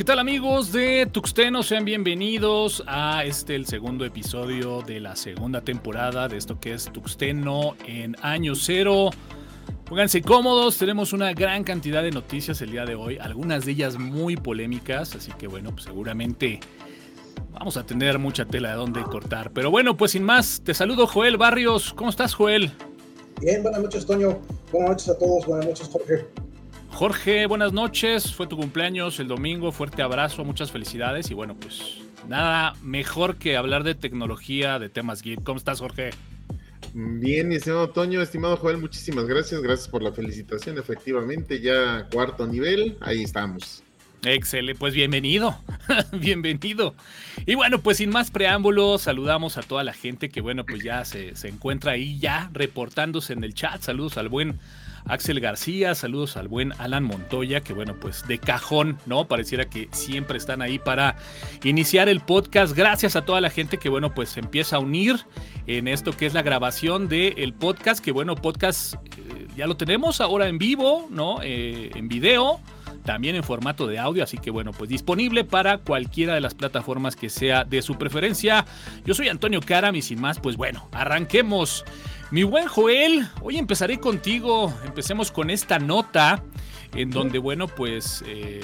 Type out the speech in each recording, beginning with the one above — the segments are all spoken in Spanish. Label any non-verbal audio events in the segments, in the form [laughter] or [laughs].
¿Qué tal amigos de Tuxteno? Sean bienvenidos a este, el segundo episodio de la segunda temporada de esto que es Tuxteno en año cero. Pónganse cómodos, tenemos una gran cantidad de noticias el día de hoy, algunas de ellas muy polémicas, así que bueno, pues seguramente vamos a tener mucha tela de dónde cortar. Pero bueno, pues sin más, te saludo Joel Barrios. ¿Cómo estás, Joel? Bien, buenas noches, Toño. Buenas noches a todos, buenas noches, Jorge. Jorge, buenas noches. Fue tu cumpleaños el domingo. Fuerte abrazo, muchas felicidades. Y bueno, pues nada mejor que hablar de tecnología, de temas geek. ¿Cómo estás, Jorge? Bien, estimado Toño, estimado Joel, muchísimas gracias. Gracias por la felicitación. Efectivamente, ya cuarto nivel, ahí estamos. Excelente, pues bienvenido, [laughs] bienvenido. Y bueno, pues sin más preámbulos, saludamos a toda la gente que bueno, pues ya se, se encuentra ahí ya reportándose en el chat. Saludos al buen Axel García, saludos al buen Alan Montoya, que bueno, pues de cajón, ¿no? Pareciera que siempre están ahí para iniciar el podcast. Gracias a toda la gente que bueno, pues se empieza a unir en esto que es la grabación del podcast, que bueno, podcast eh, ya lo tenemos ahora en vivo, ¿no? Eh, en video también en formato de audio, así que bueno, pues disponible para cualquiera de las plataformas que sea de su preferencia. Yo soy Antonio Caram y sin más, pues bueno, arranquemos. Mi buen Joel, hoy empezaré contigo. Empecemos con esta nota en donde, bueno, pues eh,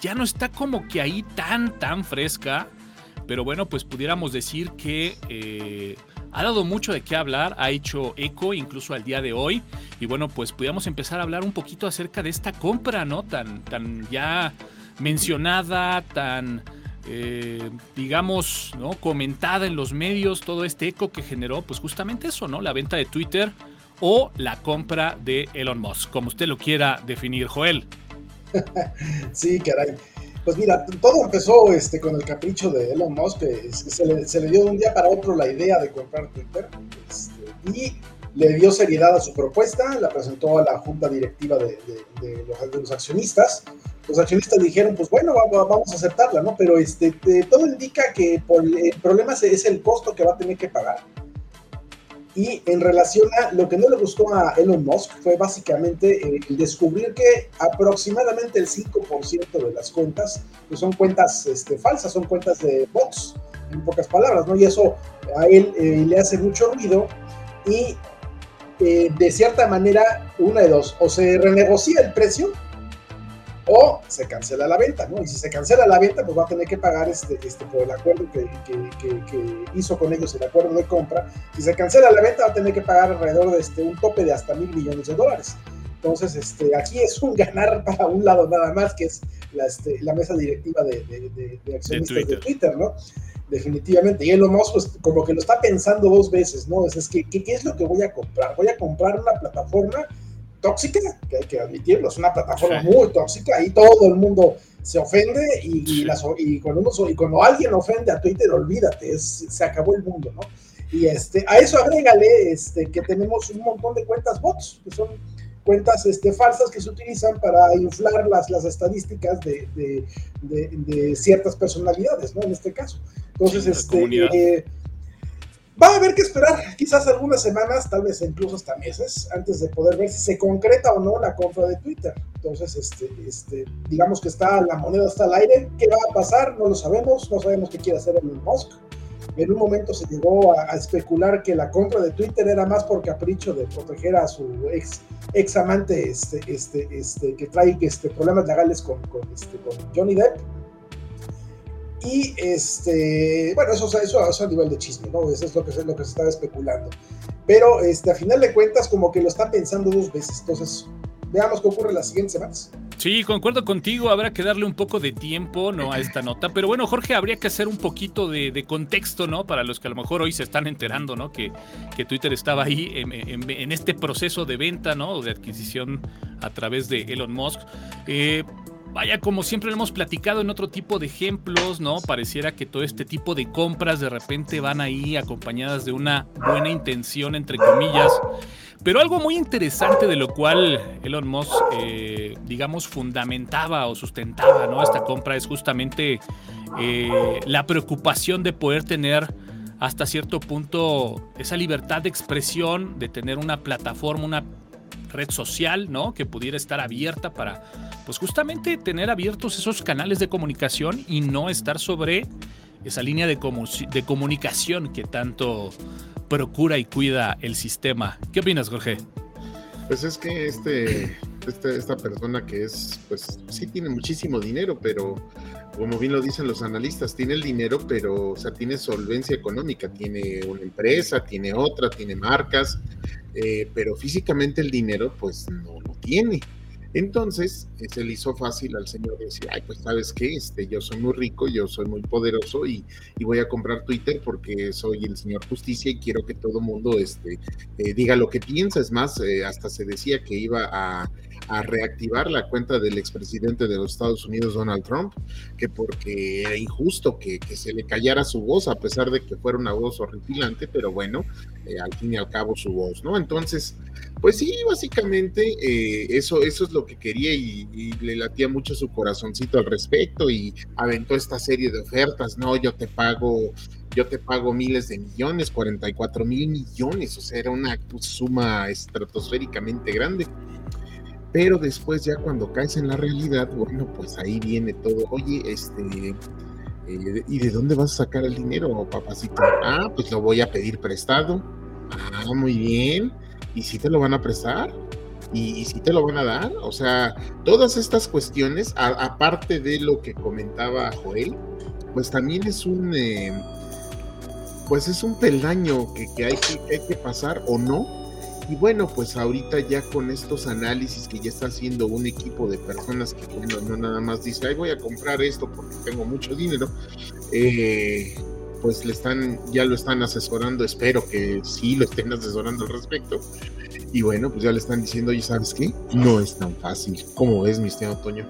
ya no está como que ahí tan, tan fresca. Pero bueno, pues pudiéramos decir que eh, ha dado mucho de qué hablar, ha hecho eco incluso al día de hoy. Y bueno, pues pudiéramos empezar a hablar un poquito acerca de esta compra, ¿no? Tan, tan ya mencionada, tan eh, digamos, ¿no? comentada en los medios, todo este eco que generó, pues justamente eso, ¿no? La venta de Twitter o la compra de Elon Musk, como usted lo quiera definir, Joel. [laughs] sí, caray. Pues mira, todo empezó este, con el capricho de Elon Musk, que se le, dio de un día para otro la idea de comprar Twitter este, y le dio seriedad a su propuesta, la presentó a la junta directiva de, los, de los, accionistas los accionistas dijeron, pues bueno, vamos a aceptarla, ¿no? Pero este, todo indica que el problema es el costo que va a tener que pagar. Y en relación a lo que no le gustó a Elon Musk fue básicamente el descubrir que aproximadamente el 5% de las cuentas pues son cuentas este, falsas, son cuentas de bots, en pocas palabras, ¿no? Y eso a él eh, le hace mucho ruido y eh, de cierta manera, una de dos, o se renegocia el precio o se cancela la venta, ¿no? Y si se cancela la venta, pues va a tener que pagar este, este por el acuerdo que, hizo con ellos, el acuerdo de compra. Si se cancela la venta, va a tener que pagar alrededor de este, un tope de hasta mil millones de dólares. Entonces, este, aquí es un ganar para un lado nada más, que es la, este, la mesa directiva de, de, accionistas de Twitter. ¿no? Definitivamente. Y Elon Musk, pues, como que lo está pensando dos veces, ¿no? Es, es que, ¿qué es lo que voy a comprar? Voy a comprar una plataforma tóxica, que hay que admitirlo, es una plataforma muy tóxica y todo el mundo se ofende y, y, cuando, y cuando alguien ofende a Twitter, olvídate, es, se acabó el mundo, ¿no? Y este, a eso agrégale este, que tenemos un montón de cuentas bots, que son cuentas este, falsas que se utilizan para inflar las, las estadísticas de, de, ciertas personalidades, ¿no? En este caso. Entonces, este, eh, Va a haber que esperar quizás algunas semanas, tal vez incluso hasta meses, antes de poder ver si se concreta o no la compra de Twitter. Entonces, este, este, digamos que está la moneda está al aire. ¿Qué va a pasar? No lo sabemos. No sabemos qué quiere hacer Elon Musk. En un momento se llegó a, especular que la compra de Twitter era más por capricho de proteger a su ex, ex amante este, este, este, que trae este, problemas legales con, con, este, con Johnny Depp y este, bueno, eso, eso, eso a nivel de chisme, ¿no? Eso es lo que, lo que se estaba especulando. Pero este, a final de cuentas, como que lo está pensando dos veces. Entonces, veamos qué ocurre las siguientes semanas. Sí, concuerdo contigo, habrá que darle un poco de tiempo ¿no? a esta nota, pero bueno, Jorge, habría que hacer un poquito de, contexto, ¿no? Para los que a lo mejor hoy se están enterando, ¿no? Que, que Twitter estaba ahí en, en, este proceso de venta, ¿no? De adquisición a través de Elon Musk. Eh, vaya, como siempre lo hemos platicado en otro tipo de ejemplos, ¿no? Pareciera que todo este tipo de compras de repente van ahí acompañadas de una buena intención, entre comillas. Pero algo muy interesante de lo cual Elon Musk, eh, digamos, fundamentaba o sustentaba, ¿no? Esta compra es justamente eh, la preocupación de poder tener hasta cierto punto esa libertad de expresión, de tener una plataforma, una red social, ¿no? Que pudiera estar abierta para, pues justamente tener abiertos esos canales de comunicación y no estar sobre esa línea de, de comunicación que tanto procura y cuida el sistema. ¿Qué opinas, Jorge? Pues es que este, esta persona que es, pues sí tiene muchísimo dinero, pero como bien lo dicen los analistas, tiene el dinero, pero, o sea, tiene solvencia económica, tiene una empresa, tiene otra, tiene marcas, eh, pero físicamente el dinero, pues no lo tiene. Entonces eh, se le hizo fácil al señor decir, ay, pues sabes qué, este, yo soy muy rico, yo soy muy poderoso y, voy a comprar Twitter porque soy el señor justicia y quiero que todo mundo este, eh, diga lo que piensa. Es más, hasta se decía que iba a, reactivar la cuenta del expresidente de los Estados Unidos, Donald Trump, que porque era injusto que, se le callara su voz, a pesar de que fuera una voz horripilante, pero bueno, al fin y al cabo su voz, ¿no? Entonces, pues sí, básicamente eh, eso, eso es lo que quería y, le latía mucho su corazoncito al respecto y aventó esta serie de ofertas, no, yo te pago, yo te pago miles de millones, 44 mil millones, o sea, era una suma estratosféricamente grande. Pero después ya cuando caes en la realidad, bueno, pues ahí viene todo, oye, este, eh, ¿y de dónde vas a sacar el dinero, papacito? Ah, pues lo voy a pedir prestado. Ah, muy bien y si te lo van a prestar y, si te lo van a dar. O sea, todas estas cuestiones, aparte de lo que comentaba Joel, pues también es un, eh, pues es un peldaño que, hay que, hay que pasar o no. Y bueno, pues ahorita ya con estos análisis que ya está haciendo un equipo de personas que, bueno, no nada más dice, ay, voy a comprar esto porque tengo mucho dinero, eh, pues le están, ya lo están asesorando, espero que sí lo estén asesorando al respecto. Y bueno, pues ya le están diciendo, y sabes qué, no es tan fácil. ¿Cómo es, mi estimado Toño?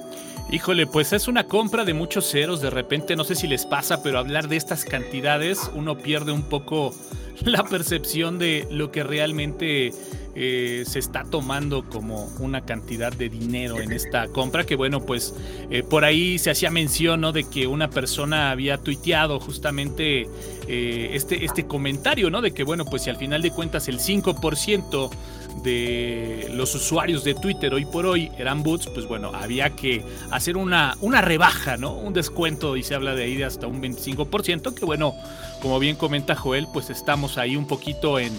Híjole, pues es una compra de muchos ceros. De repente, no sé si les pasa, pero hablar de estas cantidades, uno pierde un poco [laughs] la percepción de lo que realmente eh, se está tomando como una cantidad de dinero en esta compra, que bueno, pues eh, por ahí se hacía mención ¿no? de que una persona había tuiteado justamente eh, este, este comentario, ¿no? De que bueno, pues si al final de cuentas el 5% de los usuarios de Twitter hoy por hoy eran bots, pues bueno, había que hacer una, una rebaja, ¿no? Un descuento y se habla de ahí de hasta un 25%, que bueno, como bien comenta Joel, pues estamos ahí un poquito en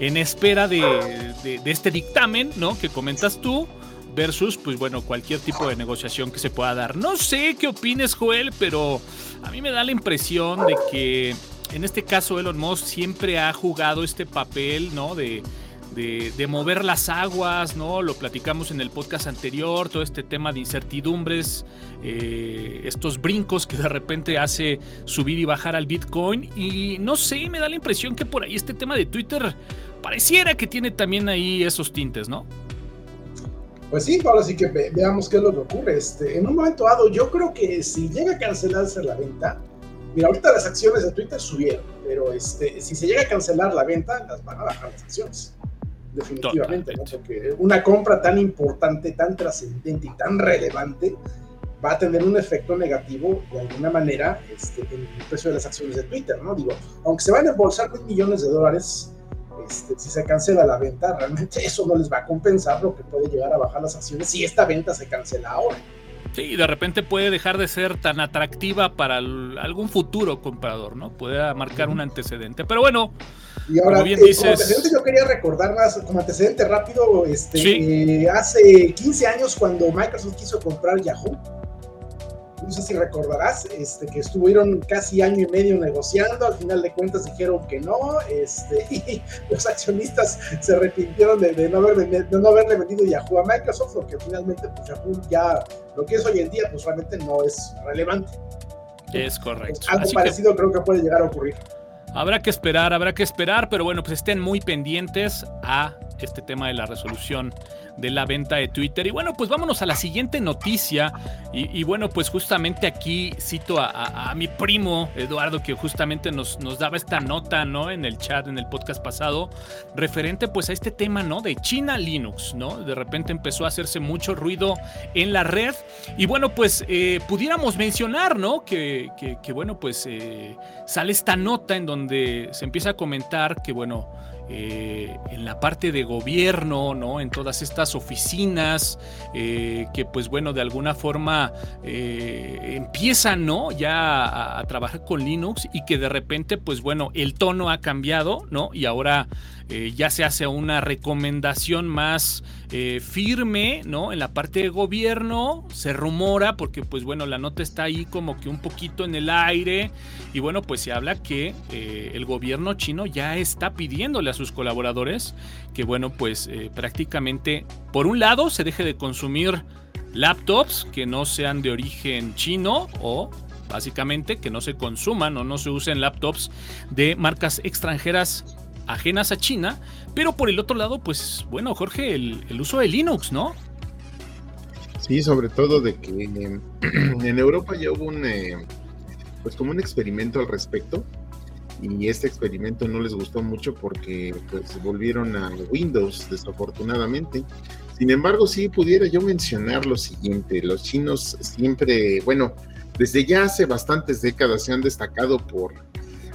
en espera de, este dictamen, ¿no? Que comentas tú versus, pues bueno, cualquier tipo de negociación que se pueda dar. No sé qué opines, Joel, pero a mí me da la impresión de que en este caso Elon Musk siempre ha jugado este papel, ¿no? De, de, mover las aguas, ¿no? Lo platicamos en el podcast anterior, todo este tema de incertidumbres, eh, estos brincos que de repente hace subir y bajar al Bitcoin. Y no sé, me da la impresión que por ahí este tema de Twitter pareciera que tiene también ahí esos tintes, ¿no? Pues sí, ahora sí que veamos qué es lo que ocurre. Este, en un momento dado, yo creo que si llega a cancelarse la venta, mira, ahorita las acciones de Twitter subieron, pero este, si se llega a cancelar la venta, las van a bajar las acciones. Definitivamente, ¿no? Porque una compra tan importante, tan trascendente y tan relevante va a tener un efecto negativo de alguna manera este, en el precio de las acciones de Twitter, ¿no? Digo, aunque se van a embolsar mil millones de dólares, este, si se cancela la venta, realmente eso no les va a compensar lo que puede llegar a bajar las acciones si esta venta se cancela ahora. Sí, de repente puede dejar de ser tan atractiva para algún futuro comprador, ¿no? Puede marcar un antecedente. Pero bueno, y ahora, como bien dices... como antecedente yo quería recordar más, como antecedente rápido, este, eh, hace 15 años cuando Microsoft quiso comprar Yahoo, no sé si recordarás, este, que estuvieron casi año y medio negociando, al final de cuentas dijeron que no, este, [laughs] y los accionistas se arrepintieron de, no, haberle vendido Yahoo a Microsoft, porque finalmente pues, Yahoo ya, lo que es hoy en día, pues realmente no es relevante. Es correcto. algo parecido creo que puede llegar a ocurrir. Habrá que esperar, habrá que esperar, pero bueno, pues estén muy pendientes a este tema de la resolución de la venta de Twitter. Y bueno, pues vámonos a la siguiente noticia. Y, bueno, pues justamente aquí cito a, mi primo Eduardo, que justamente nos, nos daba esta nota, ¿no? En el chat, en el podcast pasado, referente pues a este tema, ¿no? De China Linux, ¿no? De repente empezó a hacerse mucho ruido en la red. Y bueno, pues eh, pudiéramos mencionar, ¿no? Que, que, bueno, pues eh, sale esta nota en donde se empieza a comentar que, bueno, eh, en la parte de gobierno, ¿no? En todas estas oficinas eh, que, pues bueno, de alguna forma eh, empiezan, ¿no? Ya a, a, trabajar con Linux y que de repente, pues bueno, el tono ha cambiado, ¿no? Y ahora eh, ya se hace una recomendación más eh, firme, ¿no? En la parte de gobierno se rumora, porque pues bueno, la nota está ahí como que un poquito en el aire, y bueno, pues se habla que eh, el gobierno chino ya está pidiéndole a sus colaboradores que bueno, pues prácticamente, por un lado, se deje de consumir laptops que no sean de origen chino o básicamente que no se consuman o no se usen laptops de marcas extranjeras ajenas a China, pero por el otro lado, pues bueno, Jorge, el, uso de Linux, ¿no? Sí, sobre todo de que [clears throat] en Europa ya hubo un, eh, pues como un experimento al respecto, y este experimento no les gustó mucho porque pues volvieron a Windows desafortunadamente. Sin embargo, sí pudiera yo mencionar lo siguiente, los chinos siempre, bueno, desde ya hace bastantes décadas se han destacado por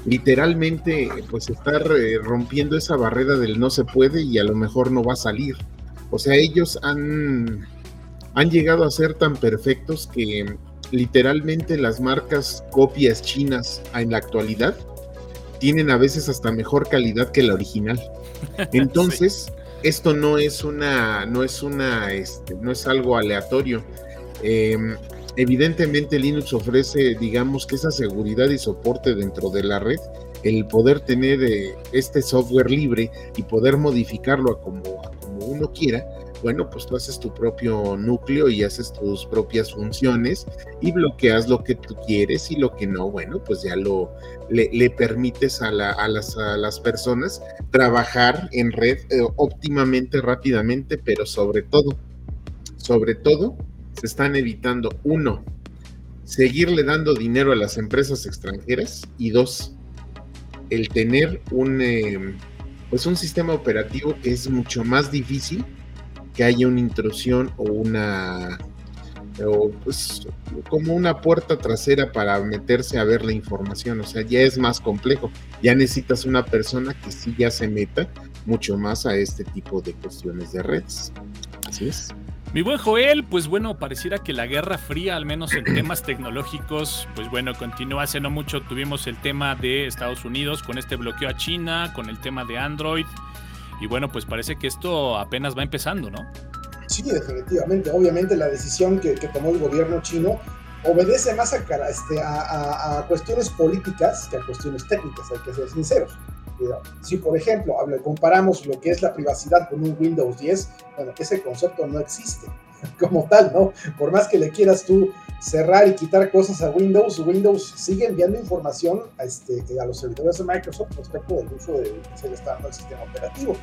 literalmente pues estar eh, rompiendo esa barrera del no se puede y a lo mejor no va a salir. O sea, ellos han, han llegado a ser tan perfectos que literalmente las marcas copias chinas en la actualidad tienen a veces hasta mejor calidad que la original. [laughs] Entonces, esto no es una, no es una, este, no es algo aleatorio. Em, evidentemente Linux ofrece, digamos que esa seguridad y soporte dentro de la red, el poder tener eh, este software libre y poder modificarlo a como, uno quiera, bueno, pues tú haces tu propio núcleo y haces tus propias funciones y bloqueas lo que tú quieres y lo que no, bueno, pues ya lo le, permites a, a, las, a, las, personas trabajar en red eh, óptimamente, rápidamente, pero sobre todo, sobre todo, se están evitando, uno, seguirle dando dinero a las empresas extranjeras y dos, el tener un, eh, pues un sistema operativo es mucho más difícil que haya una intrusión o una o pues como una puerta trasera para meterse a ver la información, o sea, ya es más complejo, ya necesitas una persona que sí ya se meta mucho más a este tipo de cuestiones de redes. Así es. Mi buen Joel, pues bueno, pareciera que la Guerra Fría, al menos en temas tecnológicos, pues bueno, continúa. Hace no mucho tuvimos el tema de Estados Unidos con este bloqueo a China, con el tema de Android. Y bueno, pues parece que esto apenas va empezando, ¿no? Sí, definitivamente. Obviamente la decisión que, tomó el gobierno chino obedece más a, este, a cuestiones políticas que a cuestiones técnicas, hay que ser sinceros. Si, por ejemplo, comparamos lo que es la privacidad con un Windows 10, bueno, ese concepto no existe [laughs] como tal, ¿no? Por más que le quieras tú cerrar y quitar cosas a Windows, Windows sigue enviando información a, este, a los servidores de Microsoft respecto del uso de, del sistema operativo.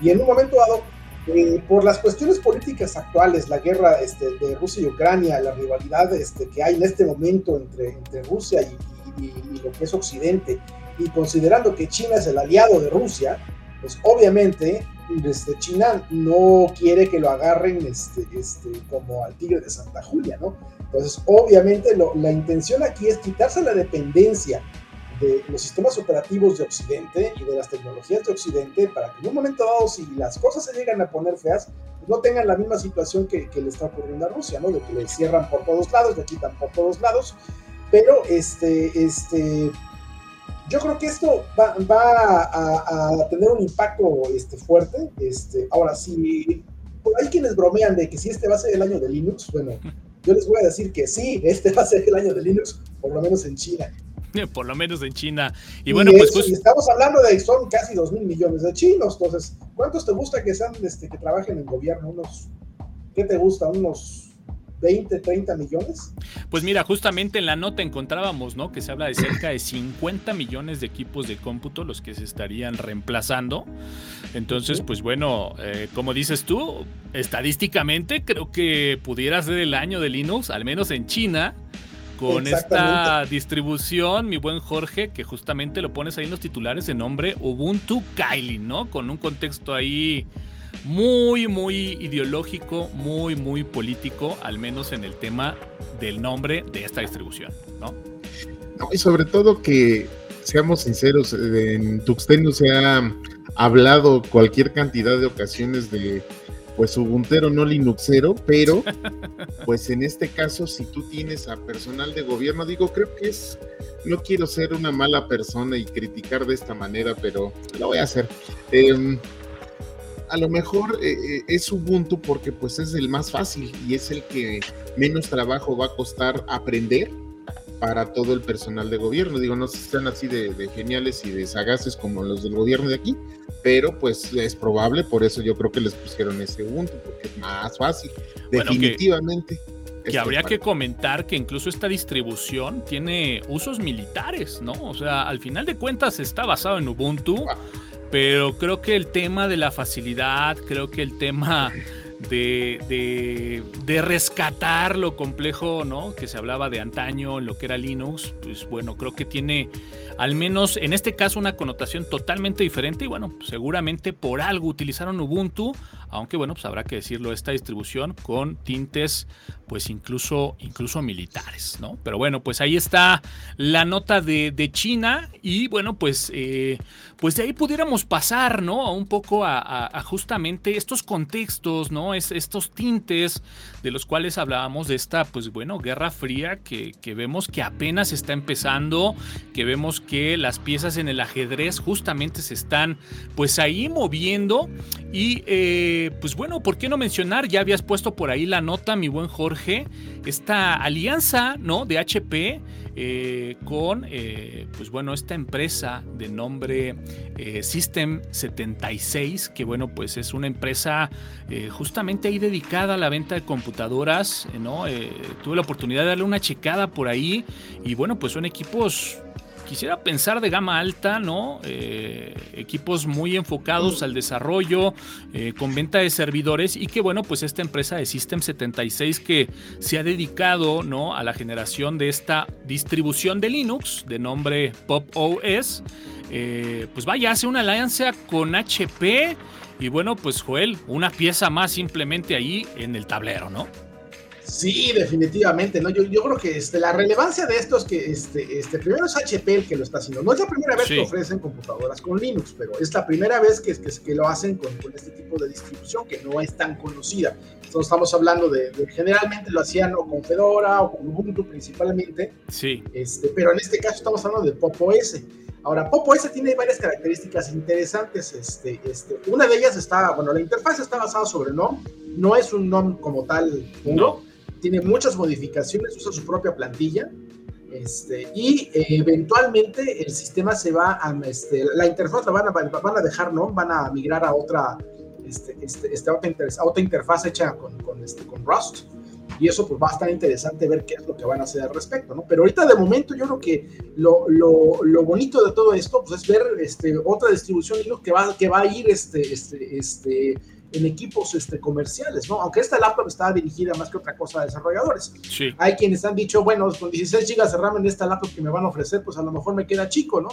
Y en un momento dado, eh, por las cuestiones políticas actuales, la guerra este, de Rusia y Ucrania, la rivalidad este, que hay en este momento entre, entre Rusia y, y, lo que es Occidente, y considerando que China es el aliado de Rusia, pues obviamente este, China no quiere que lo agarren este, este, como al tigre de Santa Julia, ¿no? Entonces, obviamente la intención aquí es quitarse la dependencia de los sistemas operativos de Occidente y de las tecnologías de Occidente para que en un momento dado, si las cosas se llegan a poner feas, pues no tengan la misma situación que, le está ocurriendo a Rusia, ¿no? De que le cierran por todos lados, le quitan por todos lados, pero este, este, yo creo que esto va, a, tener un impacto este, fuerte. Este, ahora, si hay quienes bromean de que si este va a ser el año de Linux, bueno, [laughs] yo les voy a decir que sí, este va a ser el año de Linux, por lo menos en China. [laughs] Por lo menos en China. Y, bueno, pues, pues, estamos hablando de son casi 2 mil millones de chinos. Entonces, ¿cuántos te gusta que sean este, que trabajen en gobierno? Unos, ¿qué te gusta? Unos 20, 30 millones? Pues mira, justamente en la nota encontrábamos, ¿no? Que se habla de cerca de 50 millones de equipos de cómputo los que se estarían reemplazando. Entonces, pues bueno, eh, como dices tú, estadísticamente creo que pudiera ser el año de Linux, al menos en China. Con esta distribución, mi buen Jorge, que justamente lo pones ahí en los titulares de nombre Ubuntu Kylie, ¿no? Con un contexto ahí muy, muy ideológico, muy, muy político, al menos en el tema del nombre de esta distribución, ¿no? y sobre todo que, seamos sinceros, en Tuxteno se ha hablado cualquier cantidad de ocasiones de pues Ubuntero no Linuxero, pero [laughs] pues en este caso si tú tienes a personal de gobierno, digo, creo que es, no quiero ser una mala persona y criticar de esta manera, pero lo voy a hacer. Em, a lo mejor eh, eh, es Ubuntu porque pues es el más fácil y es el que menos trabajo va a costar aprender para todo el personal de gobierno. Digo, no sean así de, geniales y de sagaces como los del gobierno de aquí, pero pues es probable, por eso yo creo que les pusieron ese Ubuntu, porque es más fácil, definitivamente. que, habría que comentar que incluso esta distribución tiene usos militares, ¿no? O sea, al final de cuentas está basado en Ubuntu. Pero creo que el tema de la facilidad, creo que el tema de, de, rescatar lo complejo, ¿no? Que se hablaba de antaño, lo que era Linux, pues bueno, creo que tiene al menos en este caso una connotación totalmente diferente y bueno, seguramente por algo utilizaron Ubuntu, aunque bueno, pues habrá que decirlo, esta distribución con tintes pues incluso, incluso militares, ¿no? Pero bueno, pues ahí está la nota de, China y bueno, pues, eh, pues de ahí pudiéramos pasar, ¿no? Un poco a, justamente estos contextos, ¿no? Es, estos tintes de los cuales hablábamos de esta, pues bueno, guerra fría que, que vemos que apenas está empezando, que vemos que las piezas en el ajedrez justamente se están pues ahí moviendo y eh, pues bueno, ¿por qué no mencionar? Ya habías puesto por ahí la nota, mi buen Jorge, esta alianza, ¿no? De HP eh, con, eh, pues bueno, esta empresa de nombre System 76, que bueno, pues es una empresa justamente ahí dedicada a la venta de computadoras, ¿no? tuve la oportunidad de darle una checada por ahí y bueno, pues son equipos quisiera pensar de gama alta, ¿no? Eh, equipos muy enfocados al desarrollo, eh, con venta de servidores y que bueno, pues esta empresa de System 76 que se ha dedicado, ¿no? A la generación de esta distribución de Linux de nombre Pop OS, eh, pues vaya, hace una alianza con HP y bueno, pues Joel, una pieza más simplemente ahí en el tablero, ¿no? Sí, definitivamente, ¿no? Yo, yo creo que este, la relevancia de esto es que este, este, primero es HP el que lo está haciendo. No es la primera vez que ofrecen computadoras con Linux, pero es la primera vez que, que, que lo hacen con, con, este tipo de distribución que no es tan conocida. Entonces estamos hablando de, generalmente lo hacían o con Fedora o con Ubuntu principalmente. Sí. Este, pero en este caso estamos hablando de Pop OS. Ahora, Pop OS tiene varias características interesantes. Este, este, una de ellas está, bueno, la interfaz está basada sobre NOM, no es un NOM como tal puro tiene muchas modificaciones, usa su propia plantilla. Este, y eh, eventualmente el sistema se va a, este, la interfaz la van a, van a dejar, ¿no? Van a migrar a otra, este, este, este otra, otra, interfaz hecha con, con, este, con Rust. Y eso pues va a estar interesante ver qué es lo que van a hacer al respecto, ¿no? Pero ahorita de momento yo creo que lo, lo, lo bonito de todo esto pues es ver este, otra distribución que va, que va a ir este, este, este, en equipos este, comerciales, ¿no? Aunque esta laptop está dirigida más que otra cosa a desarrolladores. Sí. Hay quienes han dicho, bueno, con 16 GB de RAM en esta laptop que me van a ofrecer, pues a lo mejor me queda chico, ¿no?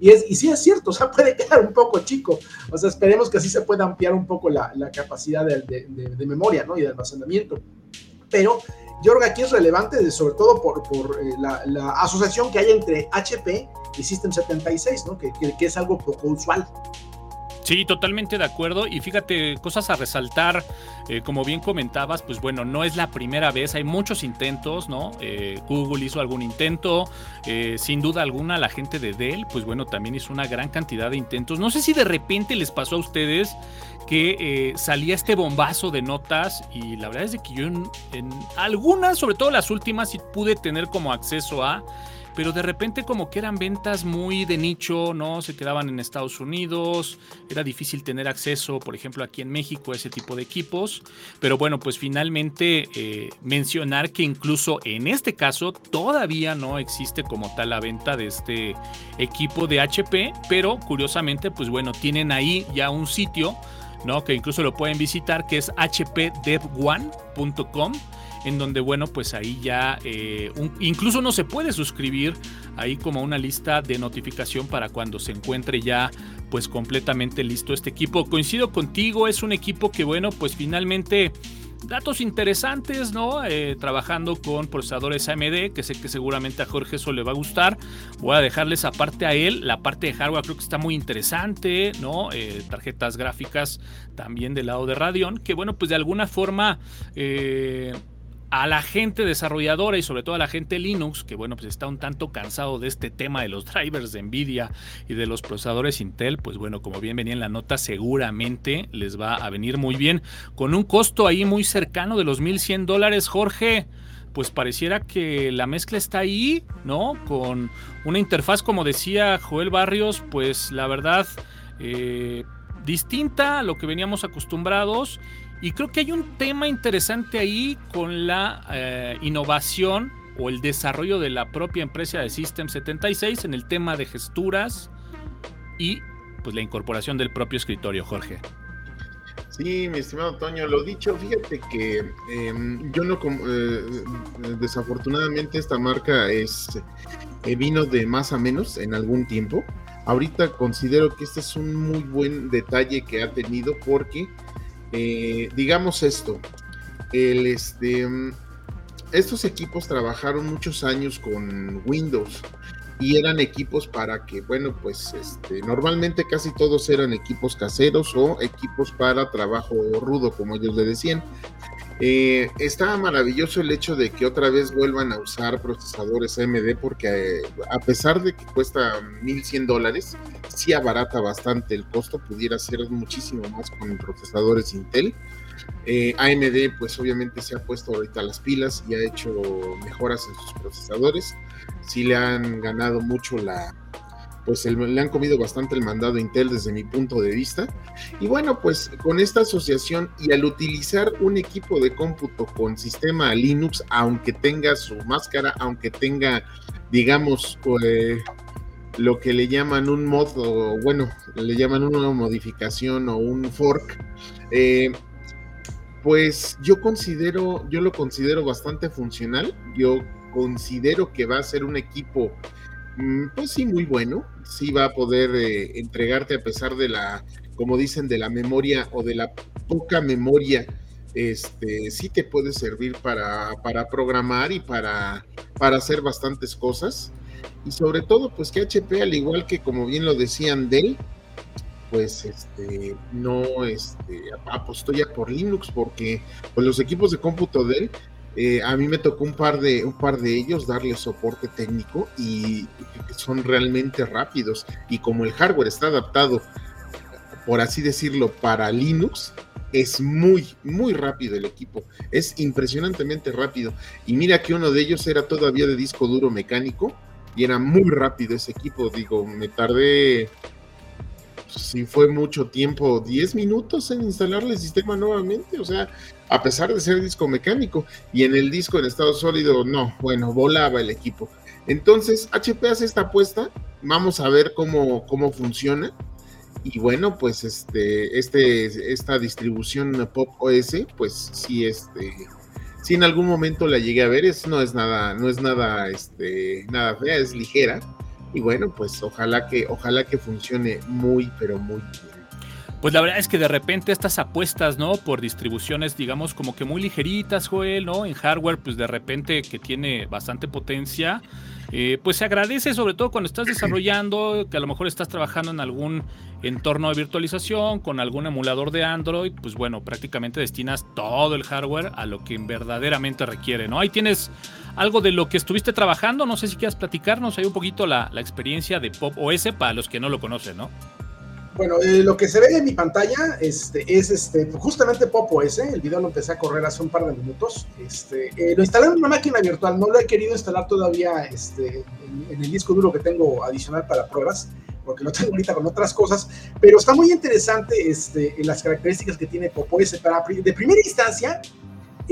Y, es, y sí es cierto, [laughs] o sea, puede quedar un poco chico. O sea, esperemos que así se pueda ampliar un poco la, la capacidad de, de, memoria, ¿no? Y de almacenamiento. Pero yo creo que aquí es relevante, sobre todo por, por eh, la, la, asociación que hay entre HP y System 76, ¿no? Que, que, que es algo poco usual. Sí, totalmente de acuerdo. Y fíjate, cosas a resaltar, eh, como bien comentabas, pues bueno, no es la primera vez, hay muchos intentos, ¿no? Eh, Google hizo algún intento, eh, sin duda alguna la gente de Dell, pues bueno, también hizo una gran cantidad de intentos. No sé si de repente les pasó a ustedes que salía este bombazo de notas y la verdad es que yo en, en algunas, sobre todo las últimas, sí pude tener como acceso a pero de repente como que eran ventas muy de nicho, ¿no? Se quedaban en Estados Unidos, era difícil tener acceso, por ejemplo, aquí en México a ese tipo de equipos, pero bueno, pues finalmente eh, mencionar que incluso en este caso todavía no existe como tal la venta de este equipo de HP, pero curiosamente, pues bueno, tienen ahí ya un sitio, ¿no? Que incluso lo pueden visitar, que es hpdevone.com en donde, bueno, pues ahí ya eh, incluso no se puede suscribir ahí como una lista de notificación para cuando se encuentre ya pues completamente listo este equipo. Coincido contigo, es un equipo que, bueno, pues finalmente datos interesantes, ¿no? Eh, trabajando con procesadores AMD, que sé que seguramente a Jorge eso le va a gustar. Voy a dejarles aparte a él. La parte de hardware creo que está muy interesante, ¿no? Eh, tarjetas gráficas también del lado de Radeon, que bueno, pues de alguna forma... Eh, a la gente desarrolladora y sobre todo a la gente Linux, que bueno, pues está un tanto cansado de este tema de los drivers de Nvidia y de los procesadores Intel, pues bueno, como bien venía en la nota, seguramente les va a venir muy bien. Con un costo ahí muy cercano de los 1100 dólares, Jorge, pues pareciera que la mezcla está ahí, ¿no? Con una interfaz, como decía Joel Barrios, pues la verdad, eh, distinta a lo que veníamos acostumbrados y creo que hay un tema interesante ahí con la eh, innovación o el desarrollo de la propia empresa de System 76 en el tema de gesturas y pues la incorporación del propio escritorio, Jorge. Sí, mi estimado Toño, lo dicho, fíjate que em, yo no, eh, desafortunadamente esta marca es eh, vino de más a menos en algún tiempo. Ahorita considero que este es un muy buen detalle que ha tenido porque eh, digamos esto, el, este, estos equipos trabajaron muchos años con Windows y eran equipos para que, bueno, pues este, normalmente casi todos eran equipos caseros o equipos para trabajo rudo, como ellos le decían. Eh, estaba maravilloso el hecho de que otra vez vuelvan a usar procesadores AMD porque eh, a pesar de que cuesta 1100 dólares, sí abarata bastante el costo, pudiera ser muchísimo más con procesadores Intel. Eh, AMD pues obviamente se ha puesto ahorita las pilas y ha hecho mejoras en sus procesadores. Sí le han ganado mucho la, pues le han comido bastante el mandado Intel desde mi punto de vista. Y bueno, pues con esta asociación y al utilizar un equipo de cómputo con sistema Linux, aunque tenga su máscara, aunque tenga, digamos, eh, lo que le llaman un mod, o bueno, le llaman una modificación o un fork, eh, pues yo considero, yo lo considero bastante funcional. Yo considero que va a ser un equipo pues sí, muy bueno. Sí va a poder eh, entregarte a pesar de la, como dicen, de la memoria o de la poca memoria. Este sí te puede servir para, para programar y para, para hacer bastantes cosas. Y sobre todo, pues que HP, al igual que como bien lo decían Dell, pues este no este, apostó ya por Linux porque pues, los equipos de cómputo Dell eh, a mí me tocó un par de un par de ellos darle soporte técnico y son realmente rápidos. Y como el hardware está adaptado por así decirlo para Linux es muy muy rápido el equipo. Es impresionantemente rápido. Y mira que uno de ellos era todavía de disco duro mecánico y era muy rápido ese equipo. Digo me tardé si fue mucho tiempo, 10 minutos en instalarle el sistema nuevamente, o sea, a pesar de ser disco mecánico, y en el disco en estado sólido, no, bueno, volaba el equipo. Entonces, HP hace esta apuesta, vamos a ver cómo, cómo funciona. Y bueno, pues este, este, esta distribución Pop OS, pues sí, este, si en algún momento la llegué a ver, es, no es nada, no es nada, este, nada fea, es ligera y bueno, pues ojalá que, ojalá que funcione muy, pero muy bien. Pues la verdad es que de repente estas apuestas, ¿no? Por distribuciones, digamos, como que muy ligeritas, Joel, ¿no? En hardware, pues de repente que tiene bastante potencia, eh, pues se agradece sobre todo cuando estás desarrollando, que a lo mejor estás trabajando en algún entorno de virtualización, con algún emulador de Android, pues bueno, prácticamente destinas todo el hardware a lo que verdaderamente requiere, ¿no? Ahí tienes algo de lo que estuviste trabajando, no sé si quieras platicarnos ahí un poquito la, la experiencia de Pop OS para los que no lo conocen, ¿no? Bueno, eh, lo que se ve en mi pantalla este, es este, justamente Pop OS. El video lo empecé a correr hace un par de minutos. Este, eh, lo instalé en una máquina virtual. No lo he querido instalar todavía este, en, el disco duro que tengo adicional para pruebas, porque lo tengo ahorita con otras cosas. Pero está muy interesante este, las características que tiene Pop OS. Para, de primera instancia,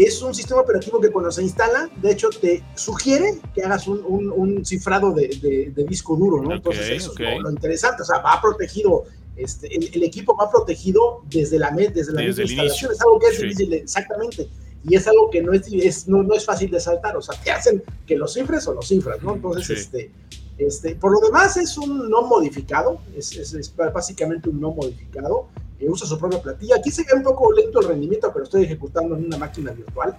es un sistema operativo que cuando se instala, de hecho, te sugiere que hagas un, un, cifrado de, de, disco duro, ¿no? Entonces, eso es lo, interesante. O sea, va protegido este, el, equipo va protegido desde la, desde la misma instalación. Es algo que es difícil, exactamente. Y es algo que no es, no, no, es fácil de saltar. O sea, te hacen que los cifres o los cifras, ¿no? Entonces, este, este, por lo demás es un no modificado. Es, es, básicamente un no modificado. Usa su propia platilla. Aquí se ve un poco lento el rendimiento, pero estoy ejecutando en una máquina virtual.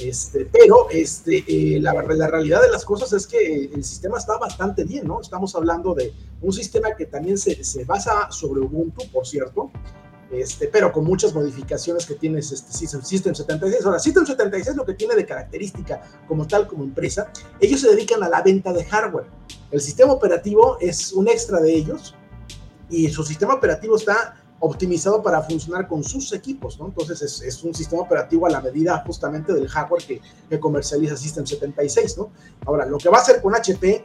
Este, pero este, eh, la, la, realidad de las cosas es que el sistema está bastante bien, ¿no? Estamos hablando de un sistema que también se, se basa sobre Ubuntu, por cierto, este, pero con muchas modificaciones que tiene este System, System 76. Ahora, System 76 lo que tiene de característica como tal, como empresa, ellos se dedican a la venta de hardware. El sistema operativo es un extra de ellos y su sistema operativo está optimizado para funcionar con sus equipos, ¿no? Entonces es, es, un sistema operativo a la medida justamente del hardware que, que, comercializa System 76, ¿no? Ahora, lo que va a hacer con HP,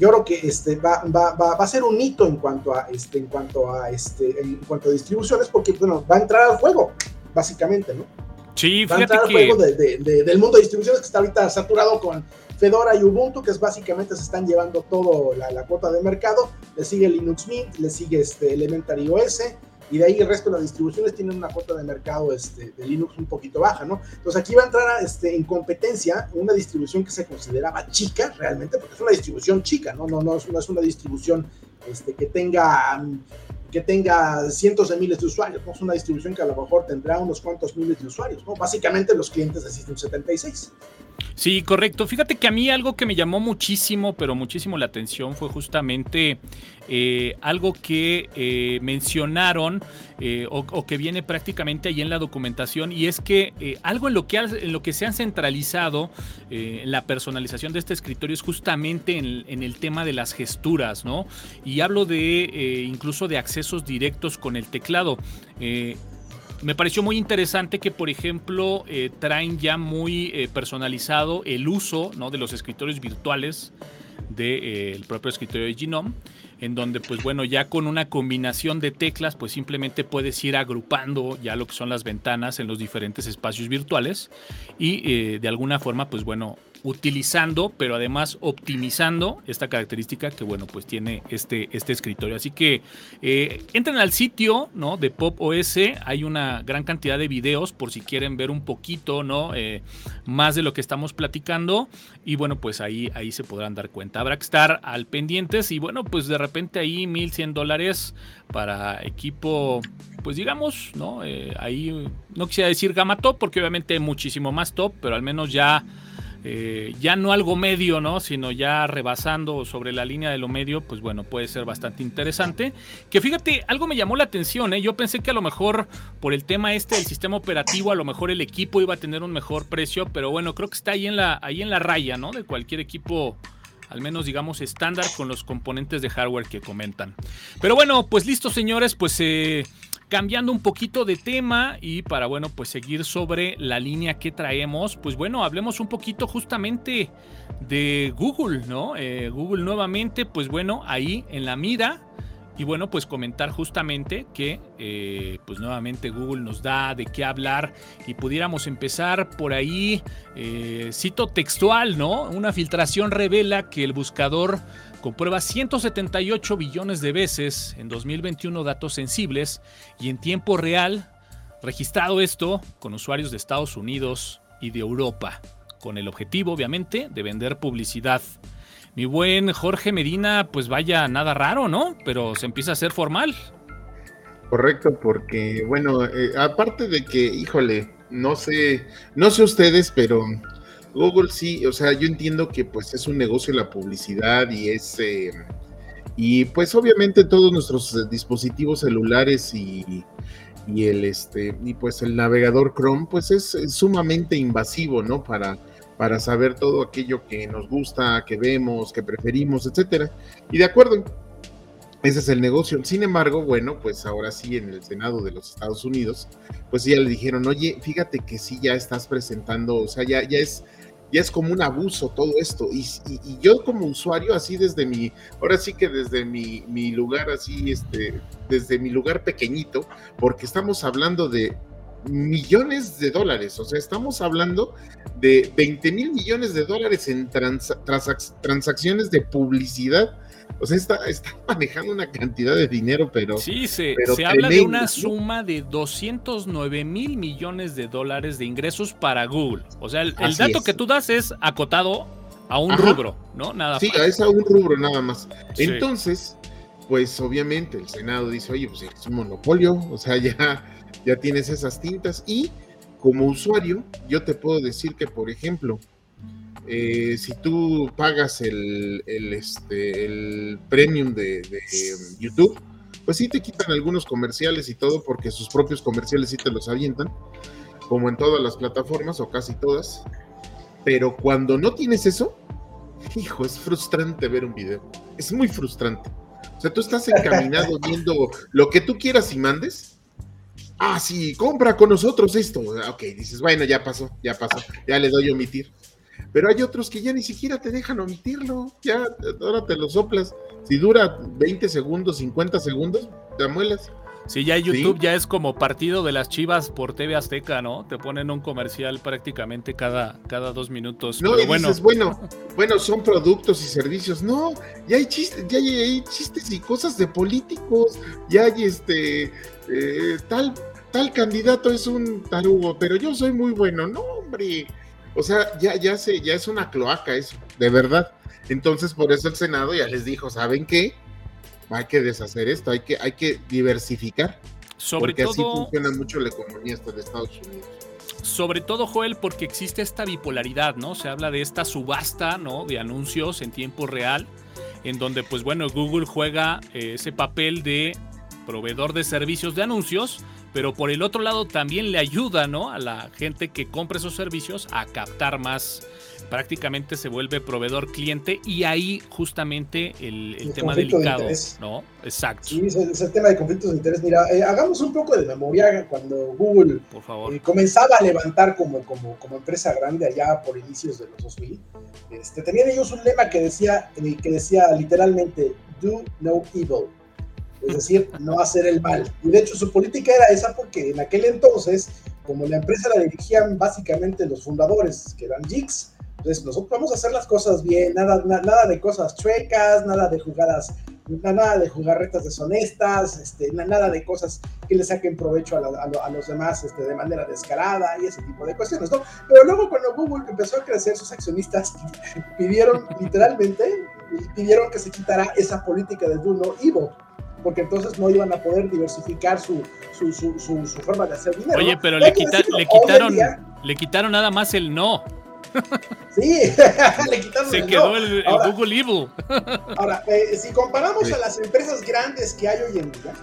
yo creo que este, va, va, va, va a ser un hito en cuanto a, este, en cuanto a, este, en cuanto a distribuciones, porque, bueno, va a entrar al juego, básicamente, ¿no? Sí, va a entrar al juego de, de, del mundo de distribuciones que está ahorita saturado con Fedora y Ubuntu, que es básicamente se están llevando todo la, la cuota de mercado, le sigue Linux Mint, le sigue este Elementary OS, y de ahí el resto de las distribuciones tienen una cuota de mercado este, de Linux un poquito baja, ¿no? Entonces aquí va a entrar este, en competencia una distribución que se consideraba chica realmente, porque es una distribución chica, ¿no? No, no, es, no es una distribución este, que tenga que tenga cientos de miles de usuarios. Es una distribución que a lo mejor tendrá unos cuantos miles de usuarios, ¿no? Básicamente los clientes de System 76. Sí, correcto. Fíjate que a mí algo que me llamó muchísimo, pero muchísimo la atención fue justamente eh, algo que eh, mencionaron eh, o, que viene prácticamente ahí en la documentación y es que algo en lo que, en lo que se han centralizado la personalización de este escritorio es justamente en, en, el tema de las gesturas, ¿no? Y hablo de incluso de accesos directos con el teclado me pareció muy interesante que, por ejemplo, eh, traen ya muy eh, personalizado el uso ¿no? de los escritorios virtuales del de, eh, propio escritorio de Genome, en donde, pues bueno, ya con una combinación de teclas, pues simplemente puedes ir agrupando ya lo que son las ventanas en los diferentes espacios virtuales y de alguna forma, pues bueno, utilizando, pero además optimizando esta característica que, bueno, pues tiene este, este escritorio. Así que eh, entren al sitio, ¿no? De Pop OS, hay una gran cantidad de videos por si quieren ver un poquito, ¿no? Eh, más de lo que estamos platicando y bueno, pues ahí, ahí se podrán dar cuenta. Habrá que estar al pendientes y bueno, pues de repente ahí 1100 dólares para equipo, pues digamos, ¿no? Eh, ahí no quisiera decir gama top porque obviamente muchísimo más top, pero al menos ya eh, ya no algo medio, ¿no? Sino ya rebasando sobre la línea de lo medio, pues bueno, puede ser bastante interesante. Que fíjate, algo me llamó la atención, ¿eh? Yo pensé que a lo mejor por el tema este del sistema operativo, a lo mejor el equipo iba a tener un mejor precio, pero bueno, creo que está ahí en la, ahí en la raya, ¿no? De cualquier equipo al menos digamos estándar con los componentes de hardware que comentan. Pero bueno, pues listo señores, pues eh, cambiando un poquito de tema y para, bueno, pues seguir sobre la línea que traemos, pues bueno, hablemos un poquito justamente de Google, ¿no? Eh, Google nuevamente, pues bueno, ahí en la mira. Y bueno, pues comentar justamente que eh, pues nuevamente Google nos da de qué hablar y pudiéramos empezar por ahí, eh, cito textual, ¿no? Una filtración revela que el buscador comprueba 178 billones de veces en 2021 datos sensibles y en tiempo real, registrado esto con usuarios de Estados Unidos y de Europa, con el objetivo obviamente de vender publicidad. Mi buen Jorge Medina, pues vaya, nada raro, ¿no? Pero se empieza a hacer formal. Correcto, porque bueno, eh, aparte de que, híjole, no sé, no sé ustedes, pero Google sí, o sea, yo entiendo que pues es un negocio la publicidad y es eh, y pues obviamente todos nuestros dispositivos celulares y, y, el este y pues el navegador Chrome pues es, es, sumamente invasivo, ¿no? Para para saber todo aquello que nos gusta, que vemos, que preferimos, etcétera. Y de acuerdo, ese es el negocio. Sin embargo, bueno, pues ahora sí en el Senado de los Estados Unidos, pues ya le dijeron, oye, fíjate que sí ya estás presentando, o sea, ya, ya es ya es como un abuso todo esto. Y, y, y, yo como usuario, así desde mi, ahora sí que desde mi, mi, lugar, así, este, desde mi lugar pequeñito, porque estamos hablando de millones de dólares, o sea, estamos hablando de 20 mil millones de dólares en trans, transacciones de publicidad o sea, está, está, manejando una cantidad de dinero, pero. Sí, se, pero se habla de una suma de 209 mil millones de dólares de ingresos para Google. O sea, el, el dato es. que tú das es acotado a un Ajá. rubro, ¿no? Nada Sí, es a un rubro nada más. Sí. Entonces, pues obviamente el Senado dice, oye, pues es un monopolio, o sea, ya, ya tienes esas tintas y como usuario, yo te puedo decir que, por ejemplo, eh, si tú pagas el, este, el premium de, YouTube, pues sí te quitan algunos comerciales y todo, porque sus propios comerciales sí te los avientan, como en todas las plataformas o casi todas. Pero cuando no tienes eso, hijo, es frustrante ver un video. Es muy frustrante. O sea, tú estás encaminado [laughs] viendo lo que tú quieras y mandes, ah, sí, compra con nosotros esto. Ok, dices, bueno, ya pasó, ya pasó, ya le doy a omitir. Pero hay otros que ya ni siquiera te dejan omitirlo, ya ahora te lo soplas. Si dura 20 segundos, 50 segundos, te amuelas. Sí, ya YouTube ya es como partido de las chivas por TV Azteca, ¿no? Te ponen un comercial prácticamente cada, cada dos minutos. No, y bueno. dices, bueno, bueno, son productos y servicios. No, ya hay chistes, ya hay, chistes y cosas de políticos, ya hay este eh, tal tal candidato es un tarugo, pero yo soy muy bueno. No, hombre. O sea, ya, ya, se, ya es una cloaca eso, de verdad. Entonces, por eso el Senado ya les dijo, ¿saben qué? Hay que deshacer esto, hay que, hay que diversificar. Sobre porque todo, así funciona mucho la economía de Estados Unidos. Sobre todo, Joel, porque existe esta bipolaridad, ¿no? Se habla de esta subasta, ¿no? De anuncios en tiempo real, en donde, pues bueno, Google juega eh, ese papel de proveedor de servicios de anuncios, pero por el otro lado también le ayuda ¿no? a la gente que compra esos servicios a captar más. Prácticamente se vuelve proveedor cliente y ahí justamente el, tema delicado. ¿no? Exacto. Sí, es el, tema de conflictos de interés. Mira, eh, hagamos un poco de memoria cuando Google por favor. Eh, comenzaba a levantar como, como, como empresa grande allá por inicios de los 2000. Este, tenían ellos un lema que decía, eh, que decía literalmente, do no evil es decir, no hacer el mal. Y de hecho su política era esa porque en aquel entonces, como la empresa la dirigían básicamente los fundadores, que eran Jigs, entonces nosotros vamos a hacer las cosas bien, nada, nada de cosas chuecas, nada de jugadas, nada de jugarretas deshonestas, este, nada de cosas que le saquen provecho a, los demás este, de manera descarada y ese tipo de cuestiones, ¿no? Pero luego cuando Google empezó a crecer, sus accionistas [laughs] pidieron literalmente, pidieron que se quitara esa política de do no evil porque entonces no iban a poder diversificar su, su, su, su, forma de hacer dinero. Oye, pero le, le, quitaron, le quitaron nada más el no. [laughs] Sí, [laughs] le quitaron Se quedó el, Google Evil. [laughs] ahora, eh, si comparamos a las empresas grandes que hay hoy en día,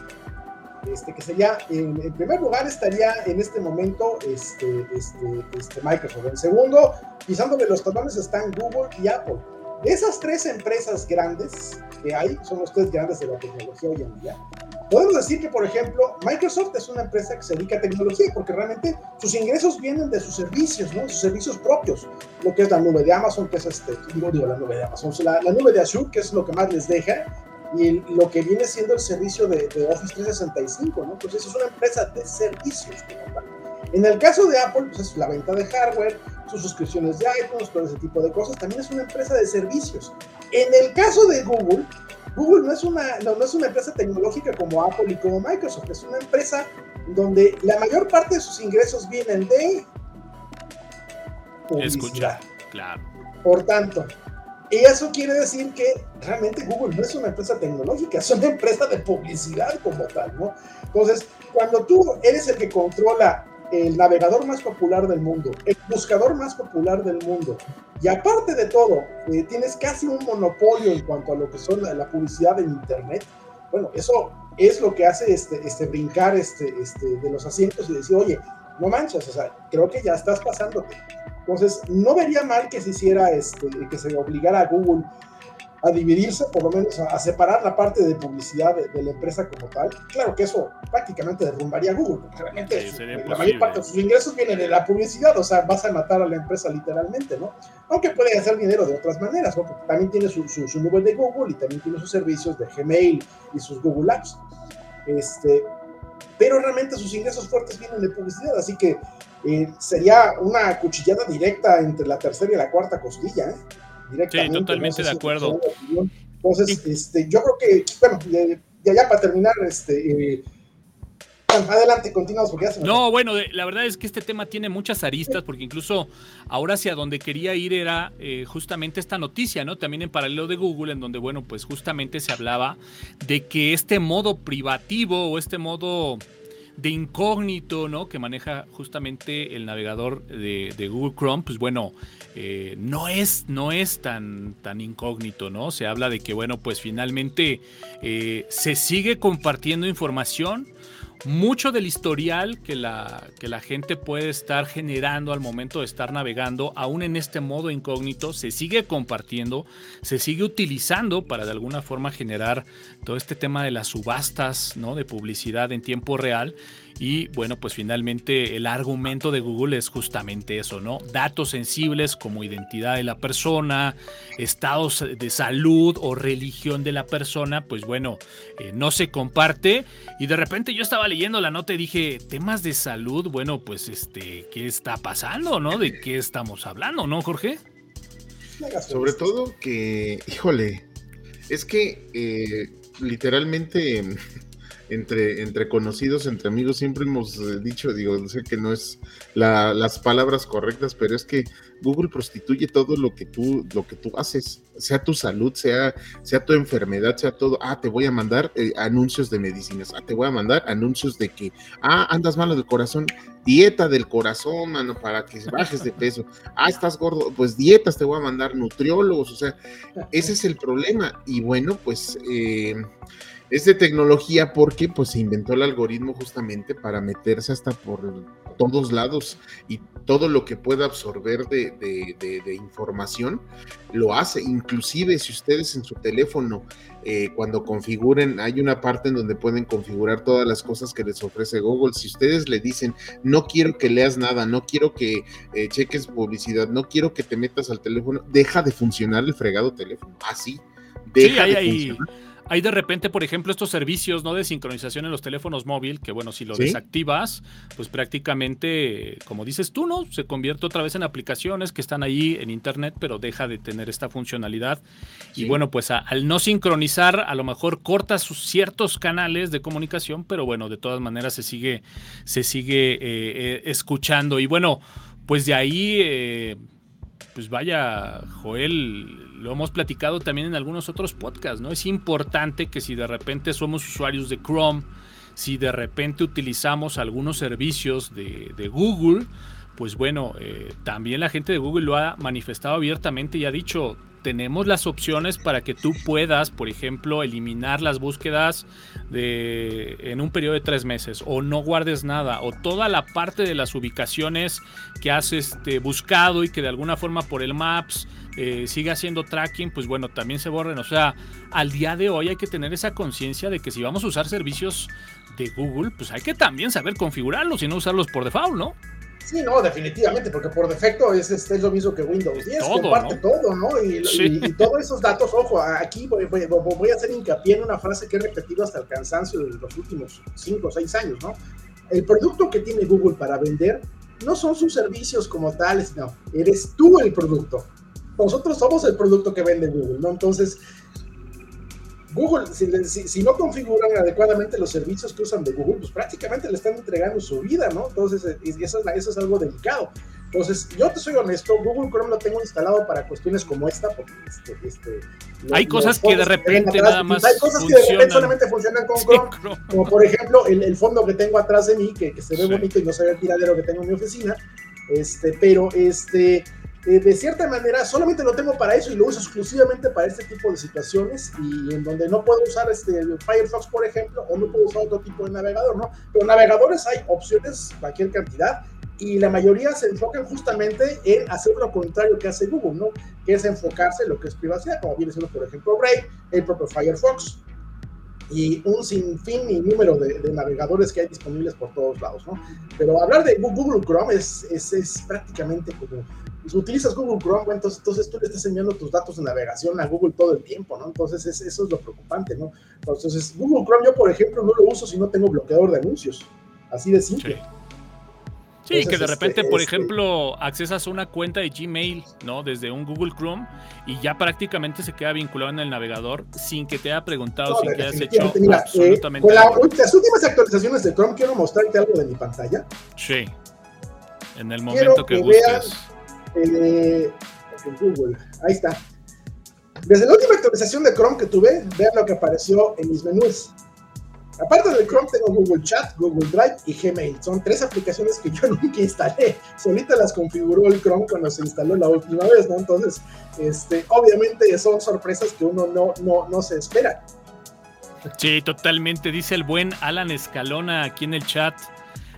este, que sería, en, en, primer lugar estaría en este momento este, este, este Microsoft. En segundo, pisándole los talones están Google y Apple. Esas tres empresas grandes que hay, son los tres grandes de la tecnología hoy en día, podemos decir que, por ejemplo, Microsoft es una empresa que se dedica a tecnología porque realmente sus ingresos vienen de sus servicios, ¿no? Sus servicios propios, lo que es la nube de Amazon, que es este, digo, digo la nube de Amazon, la, la nube de Azure, que es lo que más les deja, y lo que viene siendo el servicio de, de Office 365, ¿no? Entonces es una empresa de servicios. En el caso de Apple, pues es la venta de hardware, sus suscripciones de iTunes, todo ese tipo de cosas. También es una empresa de servicios. En el caso de Google, Google no es una, no, es una empresa tecnológica como Apple y como Microsoft, es una empresa donde la mayor parte de sus ingresos vienen de publicidad. claro. Por tanto, eso quiere decir que realmente Google no es una empresa tecnológica, es una empresa de publicidad como tal, ¿no? Entonces, cuando tú eres el que controla el navegador más popular del mundo, el buscador más popular del mundo, y aparte de todo, eh, tienes casi un monopolio en cuanto a lo que son la, publicidad en Internet, bueno, eso es lo que hace este, este brincar este, este, de los asientos y decir, oye, no manches, o sea, creo que ya estás pasándote. Entonces, no vería mal que se hiciera, este, que se obligara a Google a dividirse, por lo menos a, separar la parte de publicidad de, la empresa como tal. Claro que eso prácticamente derrumbaría Google, porque realmente la mayor parte de sus ingresos vienen de la publicidad, o sea, vas a matar a la empresa literalmente, ¿no? Aunque puede hacer dinero de otras maneras, ¿no? Porque también tiene su, su, nube de Google y también tiene sus servicios de Gmail y sus Google Apps. Este, pero realmente sus ingresos fuertes vienen de publicidad, así que eh, sería una cuchillada directa entre la tercera y la cuarta costilla, ¿eh? Sí, totalmente de acuerdo. Entonces, este, yo creo que, bueno, ya, ya para terminar, este, eh, Adelante, continuamos porque ya No, bueno, la verdad es que este tema tiene muchas aristas porque incluso ahora hacia donde quería ir era eh, justamente esta noticia, ¿no? También en paralelo de Google, en donde, bueno, pues justamente se hablaba de que este modo privativo o este modo de incógnito, ¿no? Que maneja justamente el navegador de, Google Chrome, pues bueno, eh, no es, no es tan, tan incógnito, ¿no? Se habla de que, bueno, pues finalmente eh, se sigue compartiendo información mucho del historial que la, que la gente puede estar generando al momento de estar navegando, aún en este modo incógnito, se sigue compartiendo, se sigue utilizando para de alguna forma generar todo este tema de las subastas, ¿no? De publicidad en tiempo real y bueno, pues finalmente el argumento de Google es justamente eso, ¿no? Datos sensibles como identidad de la persona, estados de salud o religión de la persona, pues bueno, eh, no se comparte. Y de repente yo estaba leyendo la nota y dije, temas de salud, bueno, pues este, ¿qué está pasando, no? ¿De qué estamos hablando, no, Jorge? Sobre todo que, híjole, es que eh, literalmente entre, entre conocidos, entre amigos, siempre hemos eh, dicho, digo, sé que no es las palabras correctas, pero es que Google prostituye todo lo que tú, lo que tú haces, sea tu salud, sea, sea tu enfermedad, sea todo. Ah, te voy a mandar eh, anuncios de medicinas, ah, te voy a mandar anuncios de que, ah, andas malo del corazón, dieta del corazón, mano, para que bajes de peso. Ah, estás gordo, pues dietas, te voy a mandar nutriólogos, o sea, ese es el problema. Y bueno, pues... Eh, es de tecnología porque pues se inventó el algoritmo justamente para meterse hasta por todos lados y todo lo que pueda absorber de, información lo hace. Inclusive si ustedes en su teléfono eh, cuando configuren, hay una parte en donde pueden configurar todas las cosas que les ofrece Google. Si ustedes le dicen, no quiero que leas nada, no quiero que eh, cheques publicidad, no quiero que te metas al teléfono, deja de funcionar el fregado teléfono. Así. Deja de funcionar. Hay de repente, por ejemplo, estos servicios ¿no? de sincronización en los teléfonos móviles, que bueno, si lo desactivas, pues prácticamente, como dices tú, ¿no? Se convierte otra vez en aplicaciones que están ahí en Internet, pero deja de tener esta funcionalidad. Y bueno, pues al no sincronizar, a lo mejor cortas sus ciertos canales de comunicación, pero bueno, de todas maneras se sigue, se sigue eh, eh, escuchando. Y bueno, pues de ahí... Eh, pues vaya, Joel, lo hemos platicado también en algunos otros podcasts, ¿no? Es importante que si de repente somos usuarios de Chrome, si de repente utilizamos algunos servicios de, Google, pues bueno, eh, también la gente de Google lo ha manifestado abiertamente y ha dicho, tenemos las opciones para que tú puedas, por ejemplo, eliminar las búsquedas de, en un periodo de tres meses o no guardes nada o toda la parte de las ubicaciones que has este, buscado y que de alguna forma por el Maps eh, siga haciendo tracking, pues bueno, también se borren. O sea, al día de hoy hay que tener esa conciencia de que si vamos a usar servicios de Google, pues hay que también saber configurarlos y no usarlos por default, ¿no? Sí, no, definitivamente, porque por defecto es, es, lo mismo que Windows 10, comparte todo, ¿no? Y, todos esos datos, ojo, aquí voy, a hacer hincapié en una frase que he repetido hasta el cansancio de los últimos 5 o 6 años, ¿no? El producto que tiene Google para vender no son sus servicios como tales, no, eres tú el producto. Nosotros somos el producto que vende Google, ¿no? Entonces, Google, si, no configuran adecuadamente los servicios que usan de Google, pues prácticamente le están entregando su vida, ¿no? Entonces, eh, eso es, eso es algo delicado. Entonces, yo te soy honesto, Google Chrome lo tengo instalado para cuestiones como esta, porque este, este hay cosas que de repente nada más. Hay cosas que de repente solamente funcionan [laughs] con Chrome, como por ejemplo el, fondo que tengo atrás de mí, que, se ve bonito y no se ve el tiradero que tengo en mi oficina. Este, pero este eh, de cierta manera solamente lo tengo para eso y lo uso exclusivamente para este tipo de situaciones y en donde no puedo usar este Firefox, por ejemplo, o no puedo usar otro tipo de navegador, ¿no? Pero navegadores hay opciones, cualquier cantidad, y la mayoría se enfocan justamente en hacer lo contrario que hace Google, ¿no? Que es enfocarse en lo que es privacidad, como viene siendo, por ejemplo, Brave, el propio Firefox, y un sinfín y número de, navegadores que hay disponibles por todos lados, ¿no? Pero hablar de Google Chrome es, es, es prácticamente como si utilizas Google Chrome, entonces, entonces, tú le estás enviando tus datos de navegación a Google todo el tiempo, ¿no? Entonces eso es lo preocupante, ¿no? Entonces Google Chrome yo, por ejemplo, no lo uso si no tengo bloqueador de anuncios, así de simple. Sí, que de repente, por este ejemplo, accesas una cuenta de Gmail, ¿no? Desde un Google Chrome y ya prácticamente se queda vinculado en el navegador sin que te haya preguntado, sin que hayas hecho mira, eh, absolutamente las últimas actualizaciones de Chrome quiero mostrarte algo de mi pantalla. Sí. En el momento que, gustes. Eh, Google, ahí está. Desde la última actualización de Chrome que tuve, vean lo que apareció en mis menús. Aparte del Chrome tengo Google Chat, Google Drive y Gmail. Son tres aplicaciones que yo [laughs] nunca instalé. Solita las configuró el Chrome cuando se instaló la última vez, ¿no? Entonces, este, obviamente son sorpresas que uno no, no, no se espera. Sí, totalmente. Dice el buen Alan Escalona aquí en el chat.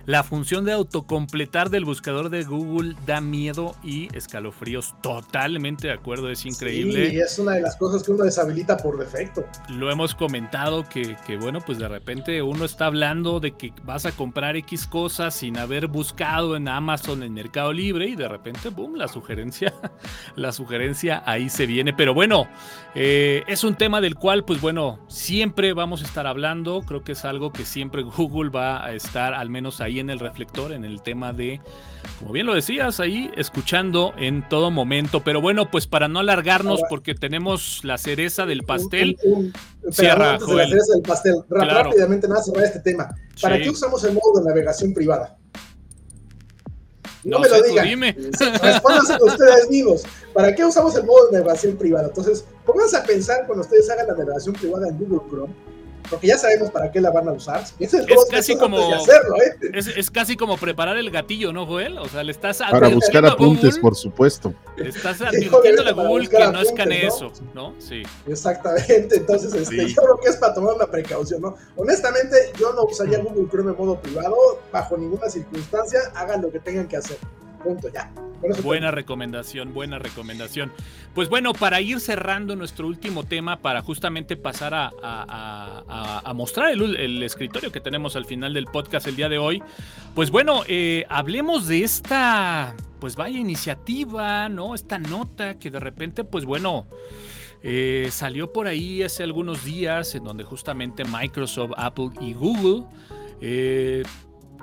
La función de autocompletar del buscador de Google da miedo y escalofríos. Totalmente de acuerdo, es increíble. Sí, es una de las cosas que uno deshabilita por defecto. Lo hemos comentado que, bueno, pues de repente uno está hablando de que vas a comprar X cosas sin haber buscado en Amazon, en Mercado Libre, y de repente, boom, la sugerencia, [laughs] la sugerencia ahí se viene. Pero bueno, eh, es un tema del cual, pues bueno, siempre vamos a estar hablando. Creo que es algo que siempre [laughs] Google va a estar al menos ahí en el reflector, en el tema de, como bien lo decías, ahí escuchando en todo momento. Pero bueno, pues para no alargarnos, porque tenemos la cereza del pastel. cierra, la cereza del pastel, rápidamente nada cerrar este tema. ¿Para qué usamos el modo de navegación privada? No, me lo digan. Dime. [laughs] Ustedes mismos. ¿Para qué usamos el modo de navegación privada? Entonces, pónganse a pensar cuando ustedes hagan la navegación privada en Google Chrome porque ya sabemos para qué la van a usar. Es, casi como ¿eh? es, casi como preparar el gatillo, ¿no, Joel? O sea, le estás para buscar apuntes, por supuesto. Estás [laughs] advirtiendo a Google que no escane eso, ¿no? Sí. Exactamente. Entonces, este, yo creo que es para tomar una precaución, ¿no? Honestamente, yo no usaría Google Chrome en modo privado bajo ninguna circunstancia. Hagan lo que tengan que hacer. Punto, ya. Buena recomendación, buena recomendación. Pues bueno, para ir cerrando nuestro último tema, para justamente pasar a, mostrar el, escritorio que tenemos al final del podcast el día de hoy, pues bueno, eh, hablemos de esta, pues vaya iniciativa, ¿no? Esta nota que de repente, pues bueno, eh, salió por ahí hace algunos días en donde justamente Microsoft, Apple y Google eh,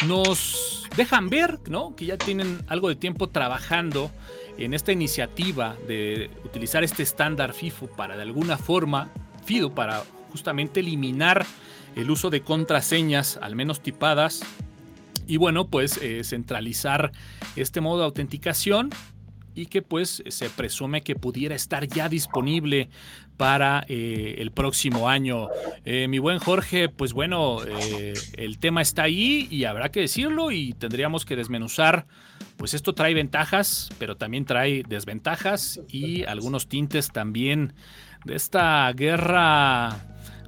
nos dejan ver ¿no? que ya tienen algo de tiempo trabajando en esta iniciativa de utilizar este estándar FIFO para de alguna forma, FIDO, para justamente eliminar el uso de contraseñas, al menos tipadas, y bueno, pues eh, centralizar este modo de autenticación y que pues se presume que pudiera estar ya disponible para eh, el próximo año. Eh, mi buen Jorge, pues bueno, eh, el tema está ahí y habrá que decirlo y tendríamos que desmenuzar, pues esto trae ventajas, pero también trae desventajas y algunos tintes también de esta guerra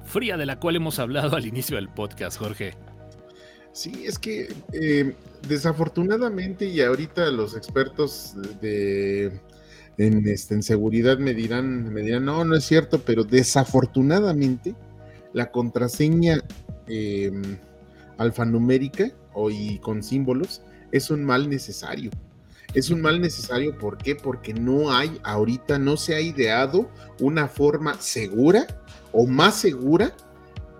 fría de la cual hemos hablado al inicio del podcast, Jorge. Sí, es que desafortunadamente y ahorita los expertos de en, este, en seguridad me dirán, me dirán, no, no es cierto, pero desafortunadamente la contraseña em, alfanumérica o y con símbolos es un mal necesario. Es un mal necesario, ¿por qué? Porque no hay, ahorita no se ha ideado una forma segura o más segura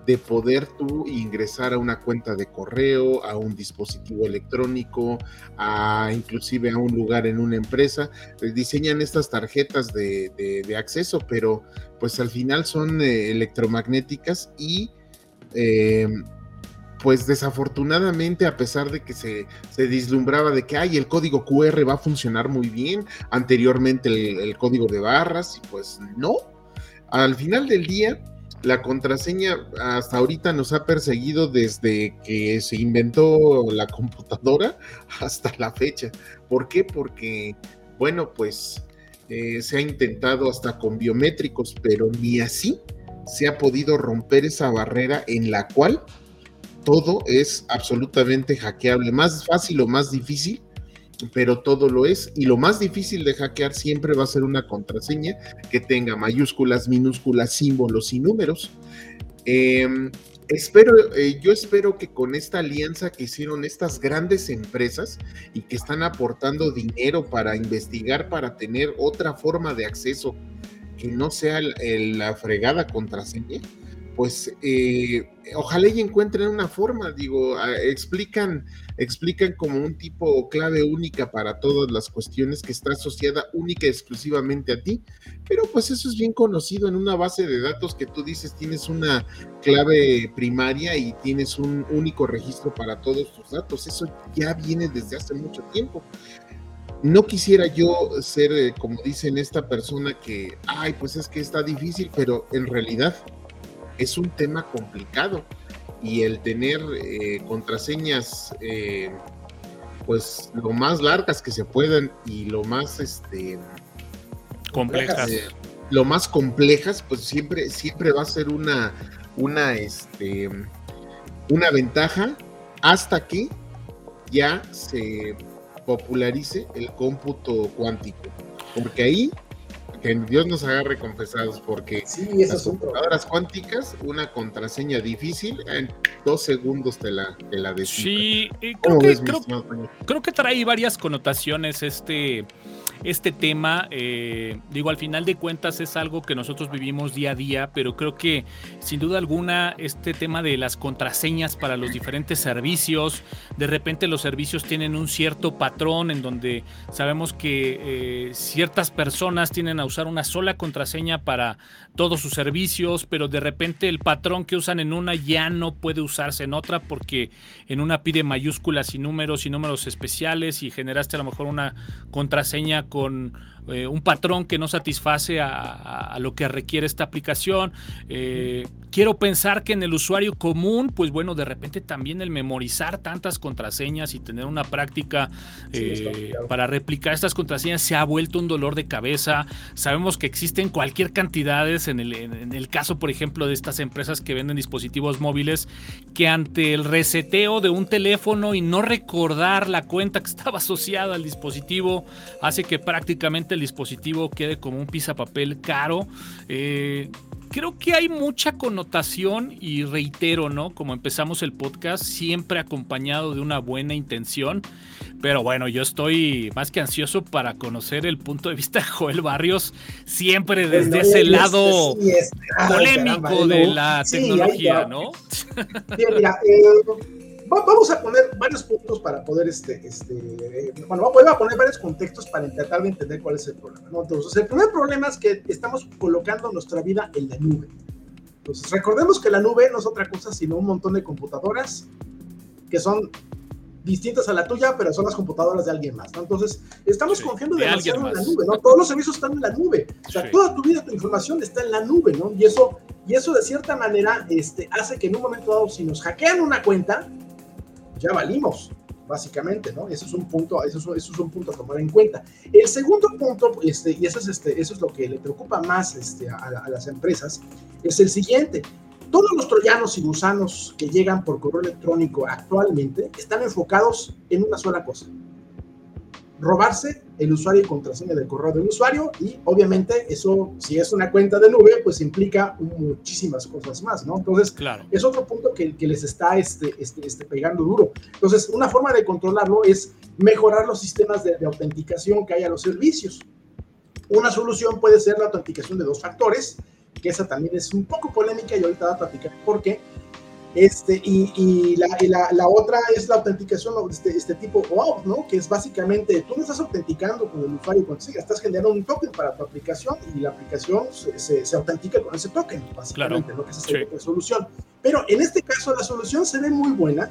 de poder tú ingresar a una cuenta de correo, a un dispositivo electrónico, a inclusive a un lugar en una empresa. Eh, diseñan estas tarjetas de, acceso, pero pues al final son eh, electromagnéticas y eh, pues desafortunadamente a pesar de que se, se, dislumbraba de que ay, el código QR va a funcionar muy bien, anteriormente el, el código de barras, pues no. Al final del día, la contraseña hasta ahorita nos ha perseguido desde que se inventó la computadora [laughs] hasta la fecha. ¿Por qué? Porque, bueno, pues eh, se ha intentado hasta con biométricos, pero ni así se ha podido romper esa barrera en la cual todo es absolutamente hackeable. Más fácil o más difícil pero todo lo es. Y lo más difícil de hackear siempre va a ser una contraseña que tenga mayúsculas, minúsculas, símbolos y números. Em, espero, eh, yo espero que con esta alianza que hicieron estas grandes empresas y que están aportando dinero para investigar, para tener otra forma de acceso que no sea la fregada contraseña, pues eh, ojalá y encuentren una forma, digo, explican, explican como un tipo clave única para todas las cuestiones que está asociada única y exclusivamente a ti, pero pues eso es bien conocido en una base de datos que tú dices tienes una clave primaria y tienes un único registro para todos tus datos, eso ya viene desde hace mucho tiempo. No quisiera yo ser, eh, como dicen esta persona, que, ay, pues es que está difícil, pero en realidad es un tema complicado. Y el tener eh, contraseñas eh, pues lo más largas que se puedan y lo más este complejas. eh, lo más complejas pues siempre siempre va a ser una una este una ventaja hasta que ya se popularice el cómputo cuántico. Porque ahí que Dios nos agarre confesados, porque sí, las computadoras cuánticas, una contraseña difícil, en dos segundos te la, te la Sí, creo que, creo que trae varias connotaciones este este tema, eh, digo, al final de cuentas es algo que nosotros vivimos día a día, pero creo que sin duda alguna este tema de las contraseñas para los diferentes servicios, de repente los servicios tienen un cierto patrón en donde sabemos que eh, ciertas personas tienen a usar una sola contraseña para todos sus servicios, pero de repente el patrón que usan en una ya no puede usarse en otra porque en una pide mayúsculas y números y números especiales y generaste a lo mejor una contraseña con eh, un patrón que no satisface a, lo que requiere esta aplicación. Eh, quiero pensar que en el usuario común, pues bueno, de repente también el memorizar tantas contraseñas y tener una práctica eh, para replicar estas contraseñas se ha vuelto un dolor de cabeza. Sabemos que existen cualquier cantidades en el, en el caso, por ejemplo, de estas empresas que venden dispositivos móviles, que ante el reseteo de un teléfono y no recordar la cuenta que estaba asociada al dispositivo hace que prácticamente el dispositivo quede como un papel caro. Eh, creo que hay mucha connotación y reitero, ¿no? Como empezamos el podcast, siempre acompañado de una buena intención. Pero bueno, yo estoy más que ansioso para conocer el punto de vista de Joel Barrios, siempre desde ese lado polémico de la tecnología, ¿no? mira, eh, vamos a poner varios puntos para poder, este, este, bueno, voy a poner varios contextos para intentar de entender cuál es el problema. Entonces, el primer problema es que estamos colocando nuestra vida en la nube. Entonces, recordemos que la nube no es otra cosa sino un montón de computadoras que son distintas a la tuya, pero son las computadoras de alguien más, Entonces, estamos confiando demasiado en la nube, ¿no? Todos los servicios están en la nube. O sea, toda tu vida, tu información está en la nube, ¿no? Y eso, y eso de cierta manera este, hace que en un momento dado, si nos hackean una cuenta, ya valimos, básicamente, ¿no? Eso es un punto, eso es, un punto a tomar en cuenta. El segundo punto, este, y eso es, este, eso es lo que le preocupa más este, a, a las empresas, es el siguiente. Todos los troyanos y gusanos que llegan por correo electrónico actualmente están enfocados en una sola cosa, robarse el usuario y contraseña del correo del usuario y obviamente eso, si es una cuenta de nube, pues implica muchísimas cosas más, ¿no? Entonces, claro. es otro punto que, que les está este, este, este, pegando duro. Entonces, una forma de controlarlo es mejorar los sistemas de, de autenticación que hay a los servicios. Una solución puede ser la autenticación de dos factores, que esa también es un poco polémica y ahorita voy a platicar por qué este, y, y, la, la, la, otra es la autenticación de este, este tipo OAuth, ¿no? Que es básicamente, tú no estás autenticando con el usuario cuando estás generando un token para tu aplicación y la aplicación se, se, autentica con ese token, básicamente, claro. ¿no? Que esa es la solución. Pero en este caso la solución se ve muy buena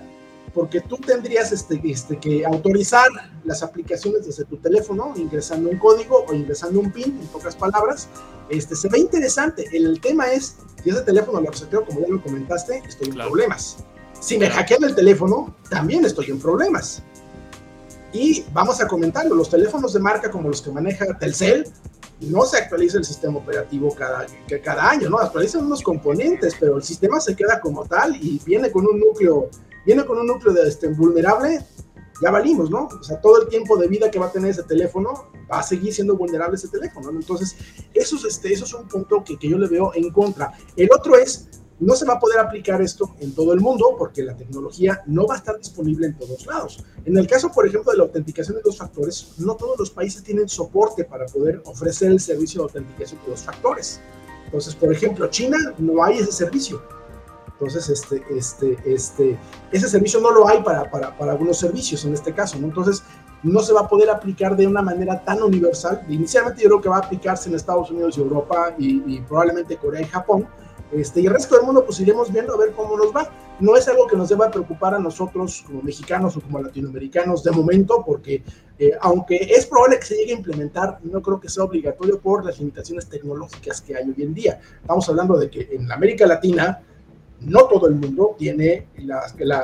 porque tú tendrías este, este, que autorizar las aplicaciones desde tu teléfono, ingresando un código o ingresando un PIN, en pocas palabras. Este, se ve interesante. El tema es, si ese teléfono lo reseteo, como ya lo comentaste, estoy en problemas. Si me hackean el teléfono, también estoy en problemas. Y vamos a comentarlo, los teléfonos de marca como los que maneja Telcel, no se actualiza el sistema operativo cada, cada año, ¿no? Actualizan unos componentes, pero el sistema se queda como tal y viene con un núcleo viene con un núcleo de este, vulnerable, ya valimos, ¿no? O sea, todo el tiempo de vida que va a tener ese teléfono va a seguir siendo vulnerable ese teléfono, ¿no? Entonces, eso es, este, eso es un punto que, que yo le veo en contra. El otro es, no se va a poder aplicar esto en todo el mundo porque la tecnología no va a estar disponible en todos lados. En el caso, por ejemplo, de la autenticación de dos factores, no todos los países tienen soporte para poder ofrecer el servicio de autenticación de dos factores. Entonces, por ejemplo, China no hay ese servicio. Entonces, este, este, este, ese servicio no lo hay para, para, para algunos servicios en este caso, ¿no? Entonces, no se va a poder aplicar de una manera tan universal. Inicialmente yo creo que va a aplicarse en Estados Unidos y Europa y, probablemente Corea y Japón. Este, y el resto del mundo pues iremos viendo a ver cómo nos va. No es algo que nos deba preocupar a nosotros como mexicanos o como latinoamericanos de momento, porque eh, aunque es probable que se llegue a implementar, no creo que sea obligatorio por las limitaciones tecnológicas que hay hoy en día. Estamos hablando de que en América Latina no todo el mundo tiene la,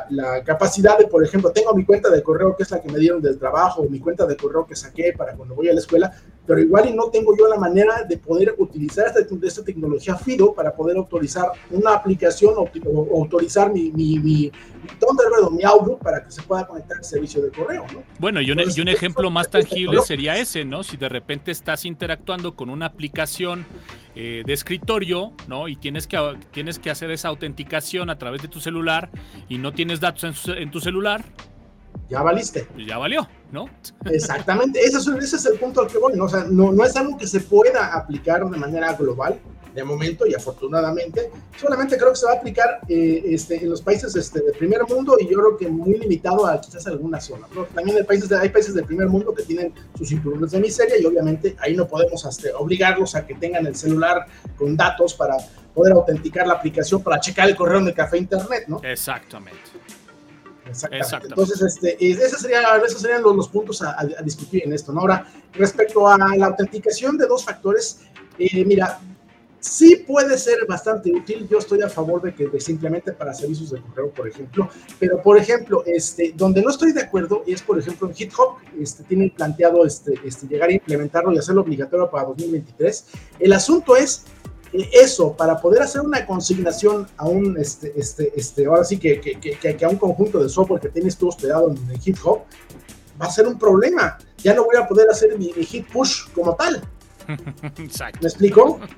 la, capacidad de, por ejemplo, tengo mi cuenta de correo que es la que me dieron del trabajo, mi cuenta de correo que saqué para cuando voy a la escuela, pero igual y no tengo yo la manera de poder utilizar esta, esta tecnología FIDO para poder autorizar una aplicación o, autorizar mi, mi, mi, Thunderbird o mi Outlook para que se pueda conectar al servicio de correo. ¿no? Bueno, y un, y un ejemplo más tangible sería ese, ¿no? Si de repente estás interactuando con una aplicación eh, de escritorio, ¿no? Y tienes que, tienes que hacer esa autenticación a través de tu celular y no tienes datos en, tu celular. Ya valiste. Ya valió, ¿no? [laughs] Exactamente, ese es, ese es el punto al que voy, ¿no? O sea, no, no es algo que se pueda aplicar de manera global, de momento y afortunadamente. Solamente creo que se va a aplicar eh, este, en los países este, del primer mundo y yo creo que muy limitado a quizás alguna zona. También hay países, de, hay países del primer mundo que tienen sus cinturones de miseria y obviamente ahí no podemos este, obligarlos a que tengan el celular con datos para poder autenticar la aplicación para checar el correo en el café internet, ¿no? Exactamente. Exactamente. Entonces, este, esos serían, esos serían los, los puntos a, a, discutir en esto. ¿no? Ahora, respecto a la autenticación de dos factores, eh, mira, sí puede ser bastante útil. Yo estoy a favor de que simplemente para servicios de correo, por ejemplo. Pero, por ejemplo, este, donde no estoy de acuerdo es, por ejemplo, en GitHub. Este, tienen planteado este, este, llegar a implementarlo y hacerlo obligatorio para 2023. El asunto es eso, para poder hacer una consignación a un, este, este, este, ahora sí que, que, que, a un conjunto de software que tienes tú hospedado en, GitHub, va a ser un problema. Ya no voy a poder hacer mi, mi hit push como tal. [laughs] Exacto. ¿Me explico? [laughs]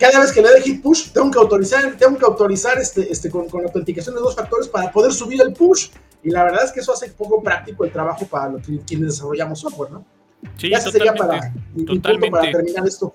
Cada vez que le dé hit push, tengo que autorizar, tengo que autorizar este, este, con, con autenticación de dos factores para poder subir el push. Y la verdad es que eso hace poco práctico el trabajo para los, quienes desarrollamos software, ¿no? Sí, ya sería para, totalmente. para terminar esto.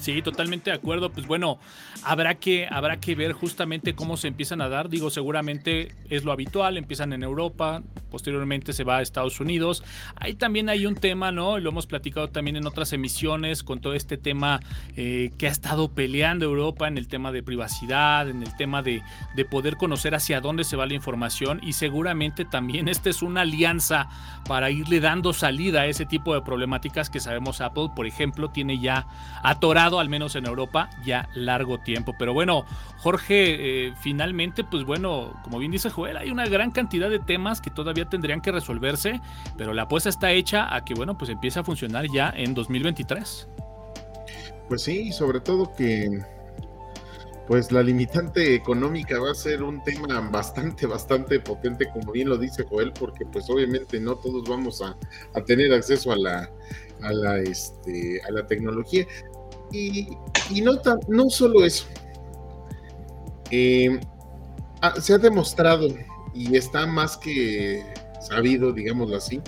Sí, totalmente de acuerdo. Pues bueno, habrá que, habrá que ver justamente cómo se empiezan a dar. Digo, seguramente es lo habitual, empiezan en Europa, posteriormente se va a Estados Unidos. Ahí también hay un tema, ¿no? Lo hemos platicado también en otras emisiones con todo este tema eh, que ha estado peleando Europa en el tema de privacidad, en el tema de, de poder conocer hacia dónde se va la información y seguramente también [laughs] esta es una alianza para irle dando salida a ese tipo de problemáticas que sabemos Apple, por ejemplo, tiene ya atorado, al menos en Europa, ya largo tiempo. Pero bueno, Jorge, eh, finalmente, pues bueno, como bien dice Joel, hay una gran cantidad de temas que todavía tendrían que resolverse, pero la apuesta está hecha a que, bueno, pues empiece a funcionar ya en 2023. Pues sí, sobre todo que pues la limitante económica va a ser un tema bastante, bastante potente, como bien lo dice Joel, porque pues obviamente no todos vamos a, a tener acceso a la, a la, este, a la tecnología. Y, no, no solo eso. Eh, ah, se ha demostrado y está más que sabido, digámoslo así,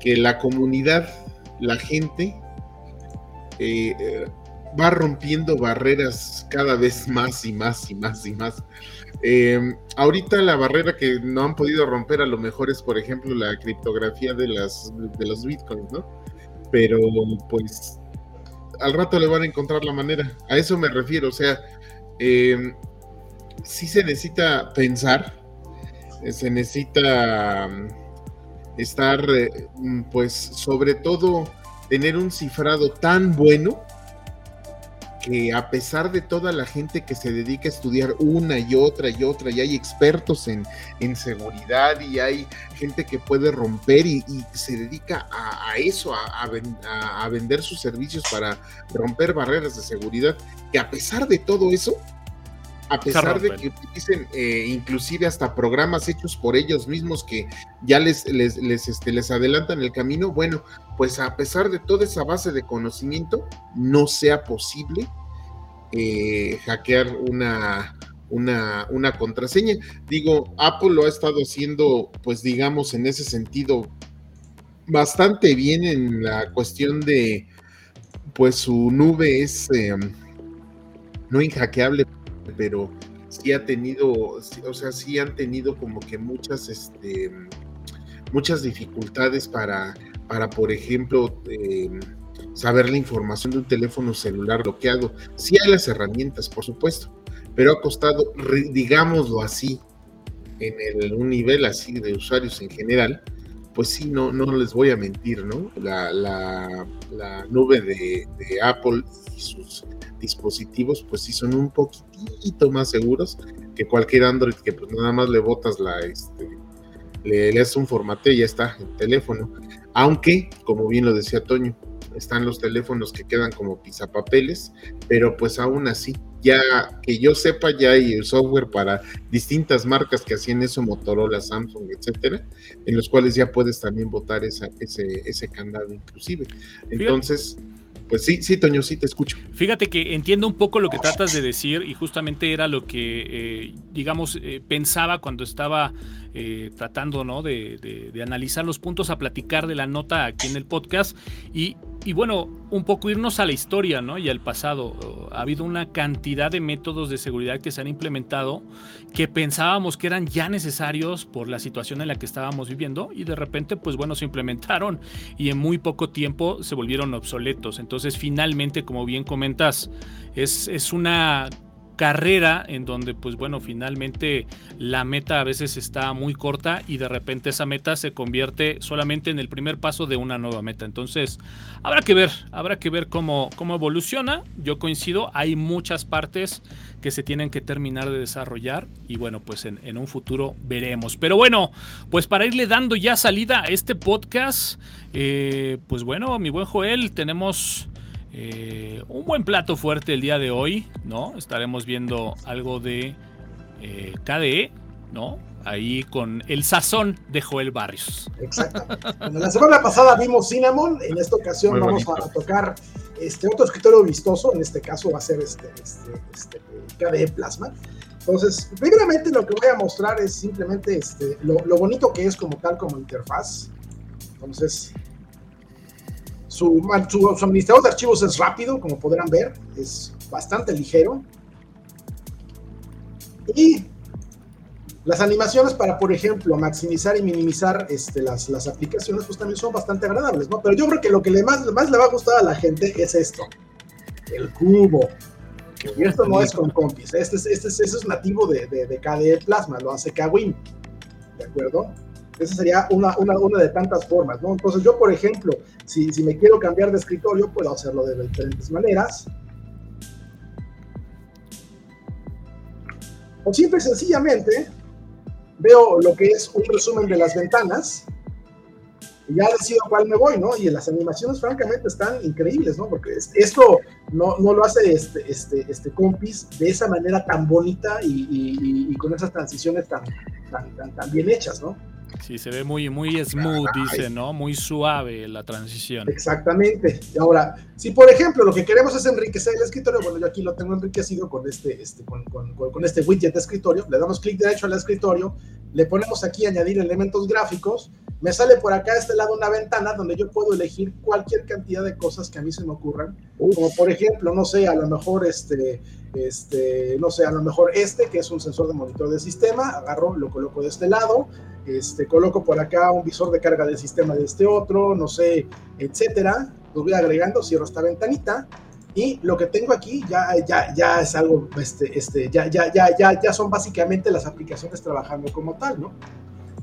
que la comunidad, la gente, eh, eh, va rompiendo barreras cada vez más y más y más y más. ahorita la barrera que no han podido romper a lo mejor es, por ejemplo, la criptografía de, las, de los bitcoins, ¿no? Pero pues al rato le van a encontrar la manera. A eso me refiero, o sea, eh, sí se necesita pensar, eh, se necesita mm, estar, eh, mm, pues, sobre todo, tener un cifrado tan bueno que a pesar de toda la gente que se dedica a estudiar una y otra y otra, y hay expertos en, seguridad y hay gente que puede romper y, se dedica a, eso, a, vender sus servicios para romper barreras de seguridad, que a pesar de todo eso, a pesar de que utilicen eh, inclusive hasta programas hechos por ellos mismos que ya les, les, les, este, les adelantan el camino, bueno, pues a pesar de toda esa base de conocimiento, no sea posible eh, hackear una, una, una, contraseña. Digo, Apple lo ha estado haciendo, pues digamos, en ese sentido, bastante bien en la cuestión de, pues su nube es... Em, no inhackeable, pero sí ha tenido, o sea, sí han tenido como que muchas, este, muchas dificultades para, para por ejemplo, em, saber la información de un teléfono celular bloqueado. Sí hay las herramientas, por supuesto, pero ha costado, digámoslo así, en un nivel así de usuarios en general, pues sí, no, no les voy a mentir, ¿no? La, la, nube de, de, Apple y sus dispositivos, pues sí son un poquitito más seguros que cualquier Android que pues nada más le botas la, este, le, le haces un formateo y ya está, el teléfono. Aunque, como bien lo decía Toño, están los teléfonos que quedan como pisapapeles, pero pues aún así, ya que yo sepa, ya hay el software para distintas marcas que hacían eso, Motorola, Samsung, etcétera, en los cuales ya puedes también votar ese, ese candado inclusive. Entonces, pues sí, sí, Toño, sí te escucho. Fíjate que entiendo un poco lo que tratas de decir y justamente era lo que, eh, digamos, eh, pensaba cuando estaba eh, tratando ¿no? De, analizar los puntos, a platicar de la nota aquí en el podcast y, y, bueno, un poco irnos a la historia ¿no? y al pasado. Ha habido una cantidad de métodos de seguridad que se han implementado que pensábamos que eran ya necesarios por la situación en la que estábamos viviendo y de repente, pues bueno, se implementaron y en muy poco tiempo se volvieron obsoletos. Entonces, finalmente, como bien comentas, es, es una carrera en donde pues bueno finalmente la meta a veces está muy corta y de repente esa meta se convierte solamente en el primer paso de una nueva meta. Entonces habrá que ver habrá que ver cómo, cómo evoluciona. Yo coincido hay muchas partes que se tienen que terminar de desarrollar y bueno pues en, un futuro veremos. Pero bueno pues para irle dando ya salida a este podcast eh, pues bueno mi buen Joel tenemos eh, un buen plato fuerte el día de hoy, ¿no? Estaremos viendo algo de eh, KDE, ¿no? Ahí con el sazón de Joel Barrios. Exacto. la semana pasada vimos Cinnamon, en esta ocasión vamos a tocar este otro escritorio vistoso, en este caso va a ser este, este, este KDE Plasma. Entonces, primeramente lo que voy a mostrar es simplemente este, lo, lo bonito que es como tal como interfaz. Entonces, su, administrador de archivos es rápido, como podrán ver, es bastante ligero. Y las animaciones para, por ejemplo, maximizar y minimizar este, las, las aplicaciones, pues también son bastante agradables, ¿no? Pero yo creo que lo que le más, más le va a gustar a la gente es esto, el cubo. Y esto no es con compis, este es, este es, este es nativo de, de, de KDE Plasma, lo hace Kawin, ¿de acuerdo? Esa sería una, de tantas formas, ¿no? Entonces yo, por ejemplo, si, me quiero cambiar de escritorio, puedo hacerlo de diferentes maneras. O simple sencillamente veo lo que es un resumen de las ventanas y ya decido cuál me voy, ¿no? Y las animaciones francamente están increíbles, ¿no? Porque esto no, lo hace este, este, este compis de esa manera tan bonita y, con esas transiciones tan bien hechas, ¿no? Sí, se ve muy, muy smooth, dice, ¿no? Muy suave la transición. Exactamente. Y ahora, si por ejemplo lo que queremos es enriquecer el escritorio, bueno, yo aquí lo tengo enriquecido con este, este, con, con, con este widget de escritorio, le damos clic derecho al escritorio, le ponemos aquí añadir elementos gráficos, me sale por acá a este lado una ventana donde yo puedo elegir cualquier cantidad de cosas que a mí se me ocurran, como por ejemplo, no sé, a lo mejor este, este, no sé, a lo mejor este, que es un sensor de monitor de sistema, agarro, lo coloco de este lado, este, coloco por acá un visor de carga del sistema de este otro, no sé, etcétera, lo voy agregando, cierro esta ventanita, y lo que tengo aquí ya, ya, ya es algo, este, este, ya, ya, ya, ya, ya son básicamente las aplicaciones trabajando como tal, ¿no?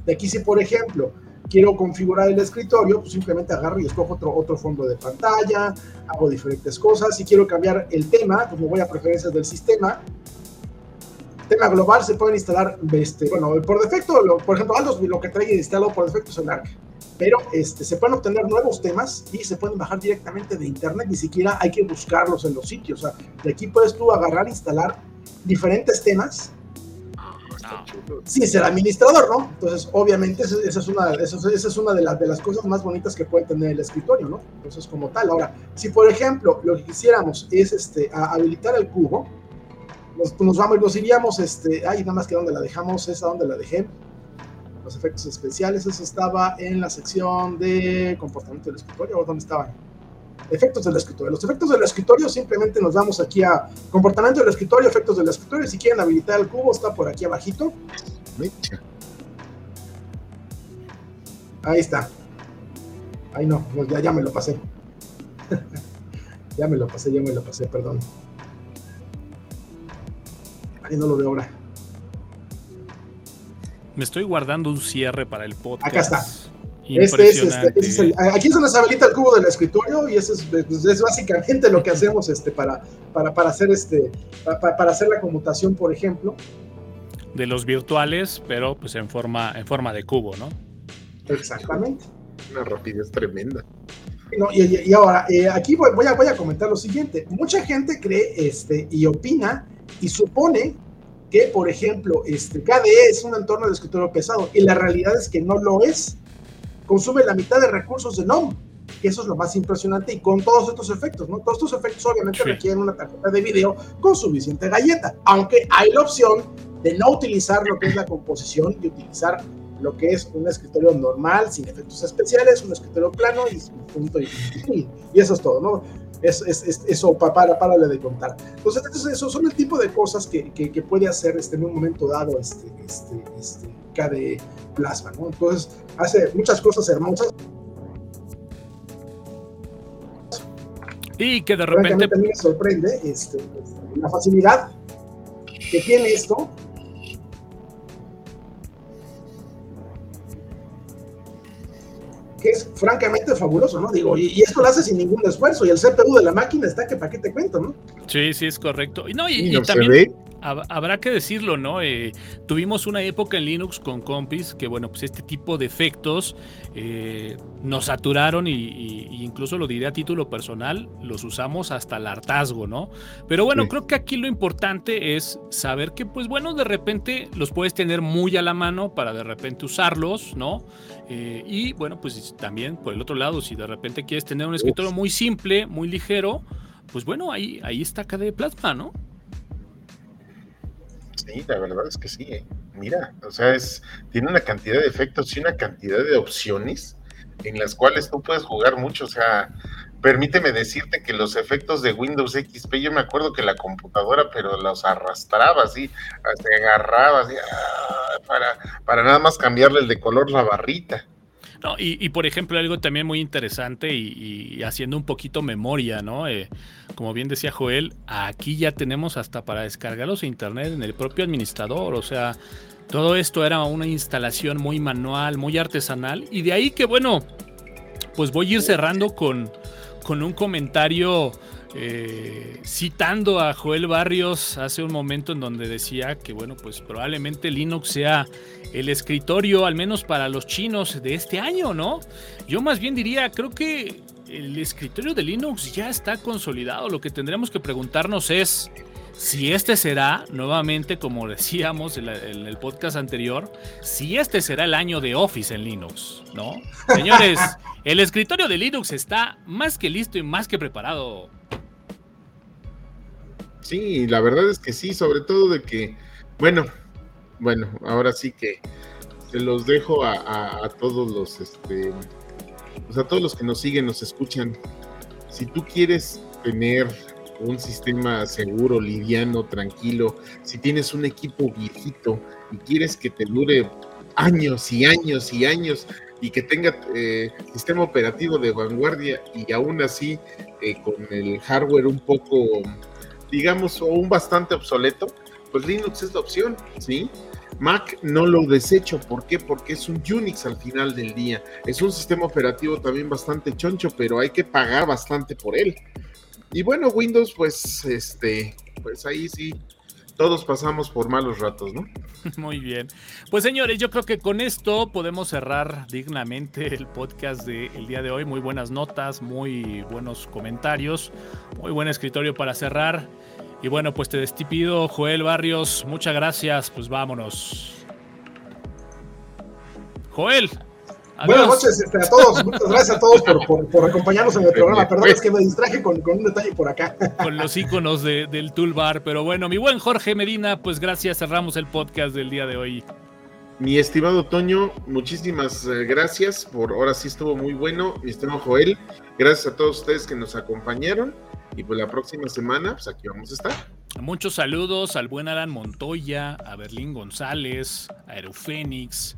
De aquí si, por ejemplo, quiero configurar el escritorio, pues simplemente agarro y escojo otro, otro fondo de pantalla, hago diferentes cosas. Si quiero cambiar el tema, pues me voy a preferencias del sistema. Tema global, se pueden instalar, este, bueno, por defecto, por ejemplo, Aldos lo que trae instalado por defecto es el ARC, pero este, se pueden obtener nuevos temas y se pueden bajar directamente de internet, ni siquiera hay que buscarlos en los sitios. O sea, de aquí puedes tú agarrar, instalar diferentes temas Sí, es el administrador, ¿no? Entonces, obviamente, esa es una, esa es una de, las, de las cosas más bonitas que puede tener el escritorio, ¿no? Entonces, como tal. Ahora, si por ejemplo lo que quisiéramos es este, habilitar el cubo, nos, nos, vamos, nos iríamos, este, ay, nada más que donde la dejamos, esa donde la dejé. Los efectos especiales, eso estaba en la sección de comportamiento del escritorio, ¿o dónde estaba? Efectos del escritorio. Los efectos del escritorio simplemente nos vamos aquí a comportamiento del escritorio, efectos del escritorio. Si quieren habilitar el cubo, está por aquí abajito. Ahí está. Ahí no, ya, ya me lo pasé. [laughs] ya me lo pasé, ya me lo pasé, perdón. Ahí no lo veo ahora. Me estoy guardando un cierre para el podcast. Acá está. Este es, este, es el, aquí es donde se habilita el cubo del escritorio y eso es, pues, es básicamente lo que hacemos este, para, para, para hacer este, para, para, hacer la conmutación, por ejemplo. De los virtuales, pero pues en forma, en forma de cubo, ¿no? Exactamente. Una rapidez tremenda. No, y, y, ahora, eh, aquí voy, voy, a, voy a comentar lo siguiente. Mucha gente cree este, y opina y supone que, por ejemplo, este, KDE es un entorno de escritorio pesado y la realidad es que no lo es consume la mitad de recursos de NOM, que eso es lo más impresionante y con todos estos efectos, ¿no? Todos estos efectos obviamente requieren una tarjeta de video con suficiente galleta, aunque hay la opción de no utilizar lo que es la composición y utilizar lo que es un escritorio normal, sin efectos especiales, un escritorio plano y punto y, y, eso es todo, ¿no? Es, es, eso para, para de contar. Entonces, eso son el tipo de cosas que, que, que puede hacer este, en un momento dado este, este, este KDE Plasma, ¿no? Entonces, hace muchas cosas hermosas. Y que de repente... Me sorprende este, la facilidad que tiene esto que es francamente fabuloso, ¿no? Digo, y, esto lo hace sin ningún esfuerzo, y el CPU de la máquina está que para qué te cuento, ¿no? Sí, sí, es correcto. Y, no, y, y también habrá que decirlo, ¿no? Eh, tuvimos una época en Linux con compis que, bueno, pues este tipo de efectos eh, nos saturaron y, incluso lo diré a título personal, los usamos hasta el hartazgo, ¿no? Pero bueno, creo que aquí lo importante es saber que, pues bueno, de repente los puedes tener muy a la mano para de repente usarlos, ¿no? Eh, y bueno, pues también por el otro lado, si de repente quieres tener un escritorio muy simple, muy ligero, pues bueno, ahí, ahí está KDE Plasma, ¿no? Sí, la verdad es que sí. ¿eh? Mira, o sea, es, tiene una cantidad de efectos y una cantidad de opciones en las cuales tú puedes jugar mucho. O sea, permíteme decirte que los efectos de Windows XP, yo me acuerdo que la computadora, pero los arrastraba así, se agarraba así, ah, para, para nada más cambiarle el de color la barrita. No, y, por ejemplo, algo también muy interesante y, haciendo un poquito memoria, ¿no? Eh, como bien decía Joel, aquí ya tenemos hasta para descargarlos a internet en el propio administrador, o sea, todo esto era una instalación muy manual, muy artesanal, y de ahí que, bueno, pues voy a ir cerrando con, con un comentario eh, citando a Joel Barrios hace un momento en donde decía que, bueno, pues probablemente Linux sea el escritorio, al menos para los chinos de este año, ¿no? Yo más bien diría, creo que el escritorio de Linux ya está consolidado. Lo que tendremos que preguntarnos es si este será, nuevamente, como decíamos en, el podcast anterior, si este será el año de Office en Linux, ¿no? Señores, [laughs] el escritorio de Linux está más que listo y más que preparado. Sí, la verdad es que sí, sobre todo de que, bueno, bueno, ahora sí que se los dejo a, todos los, este, pues a todos los que nos siguen, nos escuchan. Si tú quieres tener un sistema seguro, liviano, tranquilo, si tienes un equipo viejito y quieres que te dure años y años y años y que tenga eh, sistema operativo de vanguardia y aún así eh, con el hardware un poco, digamos, o un bastante obsoleto, pues Linux es la opción, ¿sí? Mac no lo desecho, ¿por qué? Porque es un Unix al final del día. Es un sistema operativo también bastante choncho, pero hay que pagar bastante por él. Y bueno, Windows, pues, este, pues ahí sí, todos pasamos por malos ratos, ¿no? [laughs] Muy bien. Pues señores, yo creo que con esto podemos cerrar dignamente el podcast del día de hoy. Muy buenas notas, muy buenos comentarios, muy buen escritorio para cerrar. Y bueno, pues te despido, Joel Barrios. Muchas gracias. Pues vámonos. Joel. Buenas noches este, a todos. Muchas gracias a todos por, acompañarnos en el programa. Perdón, es que me distraje con, un detalle por acá. Con los iconos del toolbar. Pero bueno, mi buen Jorge Medina, pues gracias. Cerramos el podcast del día de hoy. Mi estimado Toño, muchísimas eh, gracias por ahora sí estuvo muy bueno. Mi estimado Joel, Gracias a todos ustedes que nos acompañaron y pues la próxima semana, pues aquí vamos a estar. Muchos saludos al buen Alan Montoya, a Berlín González, a Aerofénix,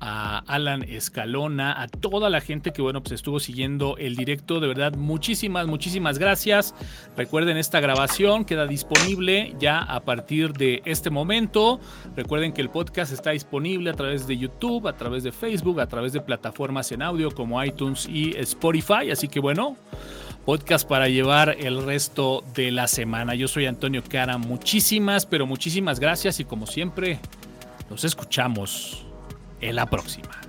a Alan Escalona, a toda la gente que bueno, pues estuvo siguiendo el directo. De verdad, muchísimas, muchísimas gracias. Recuerden, esta grabación queda disponible ya a partir de este momento. Recuerden que el podcast está disponible a través de YouTube, a través de Facebook, a través de plataformas en audio como iTunes y Spotify. Así que bueno, podcast para llevar el resto de la semana. Yo soy Antonio Cara. Muchísimas, pero muchísimas gracias y como siempre, nos escuchamos en la próxima.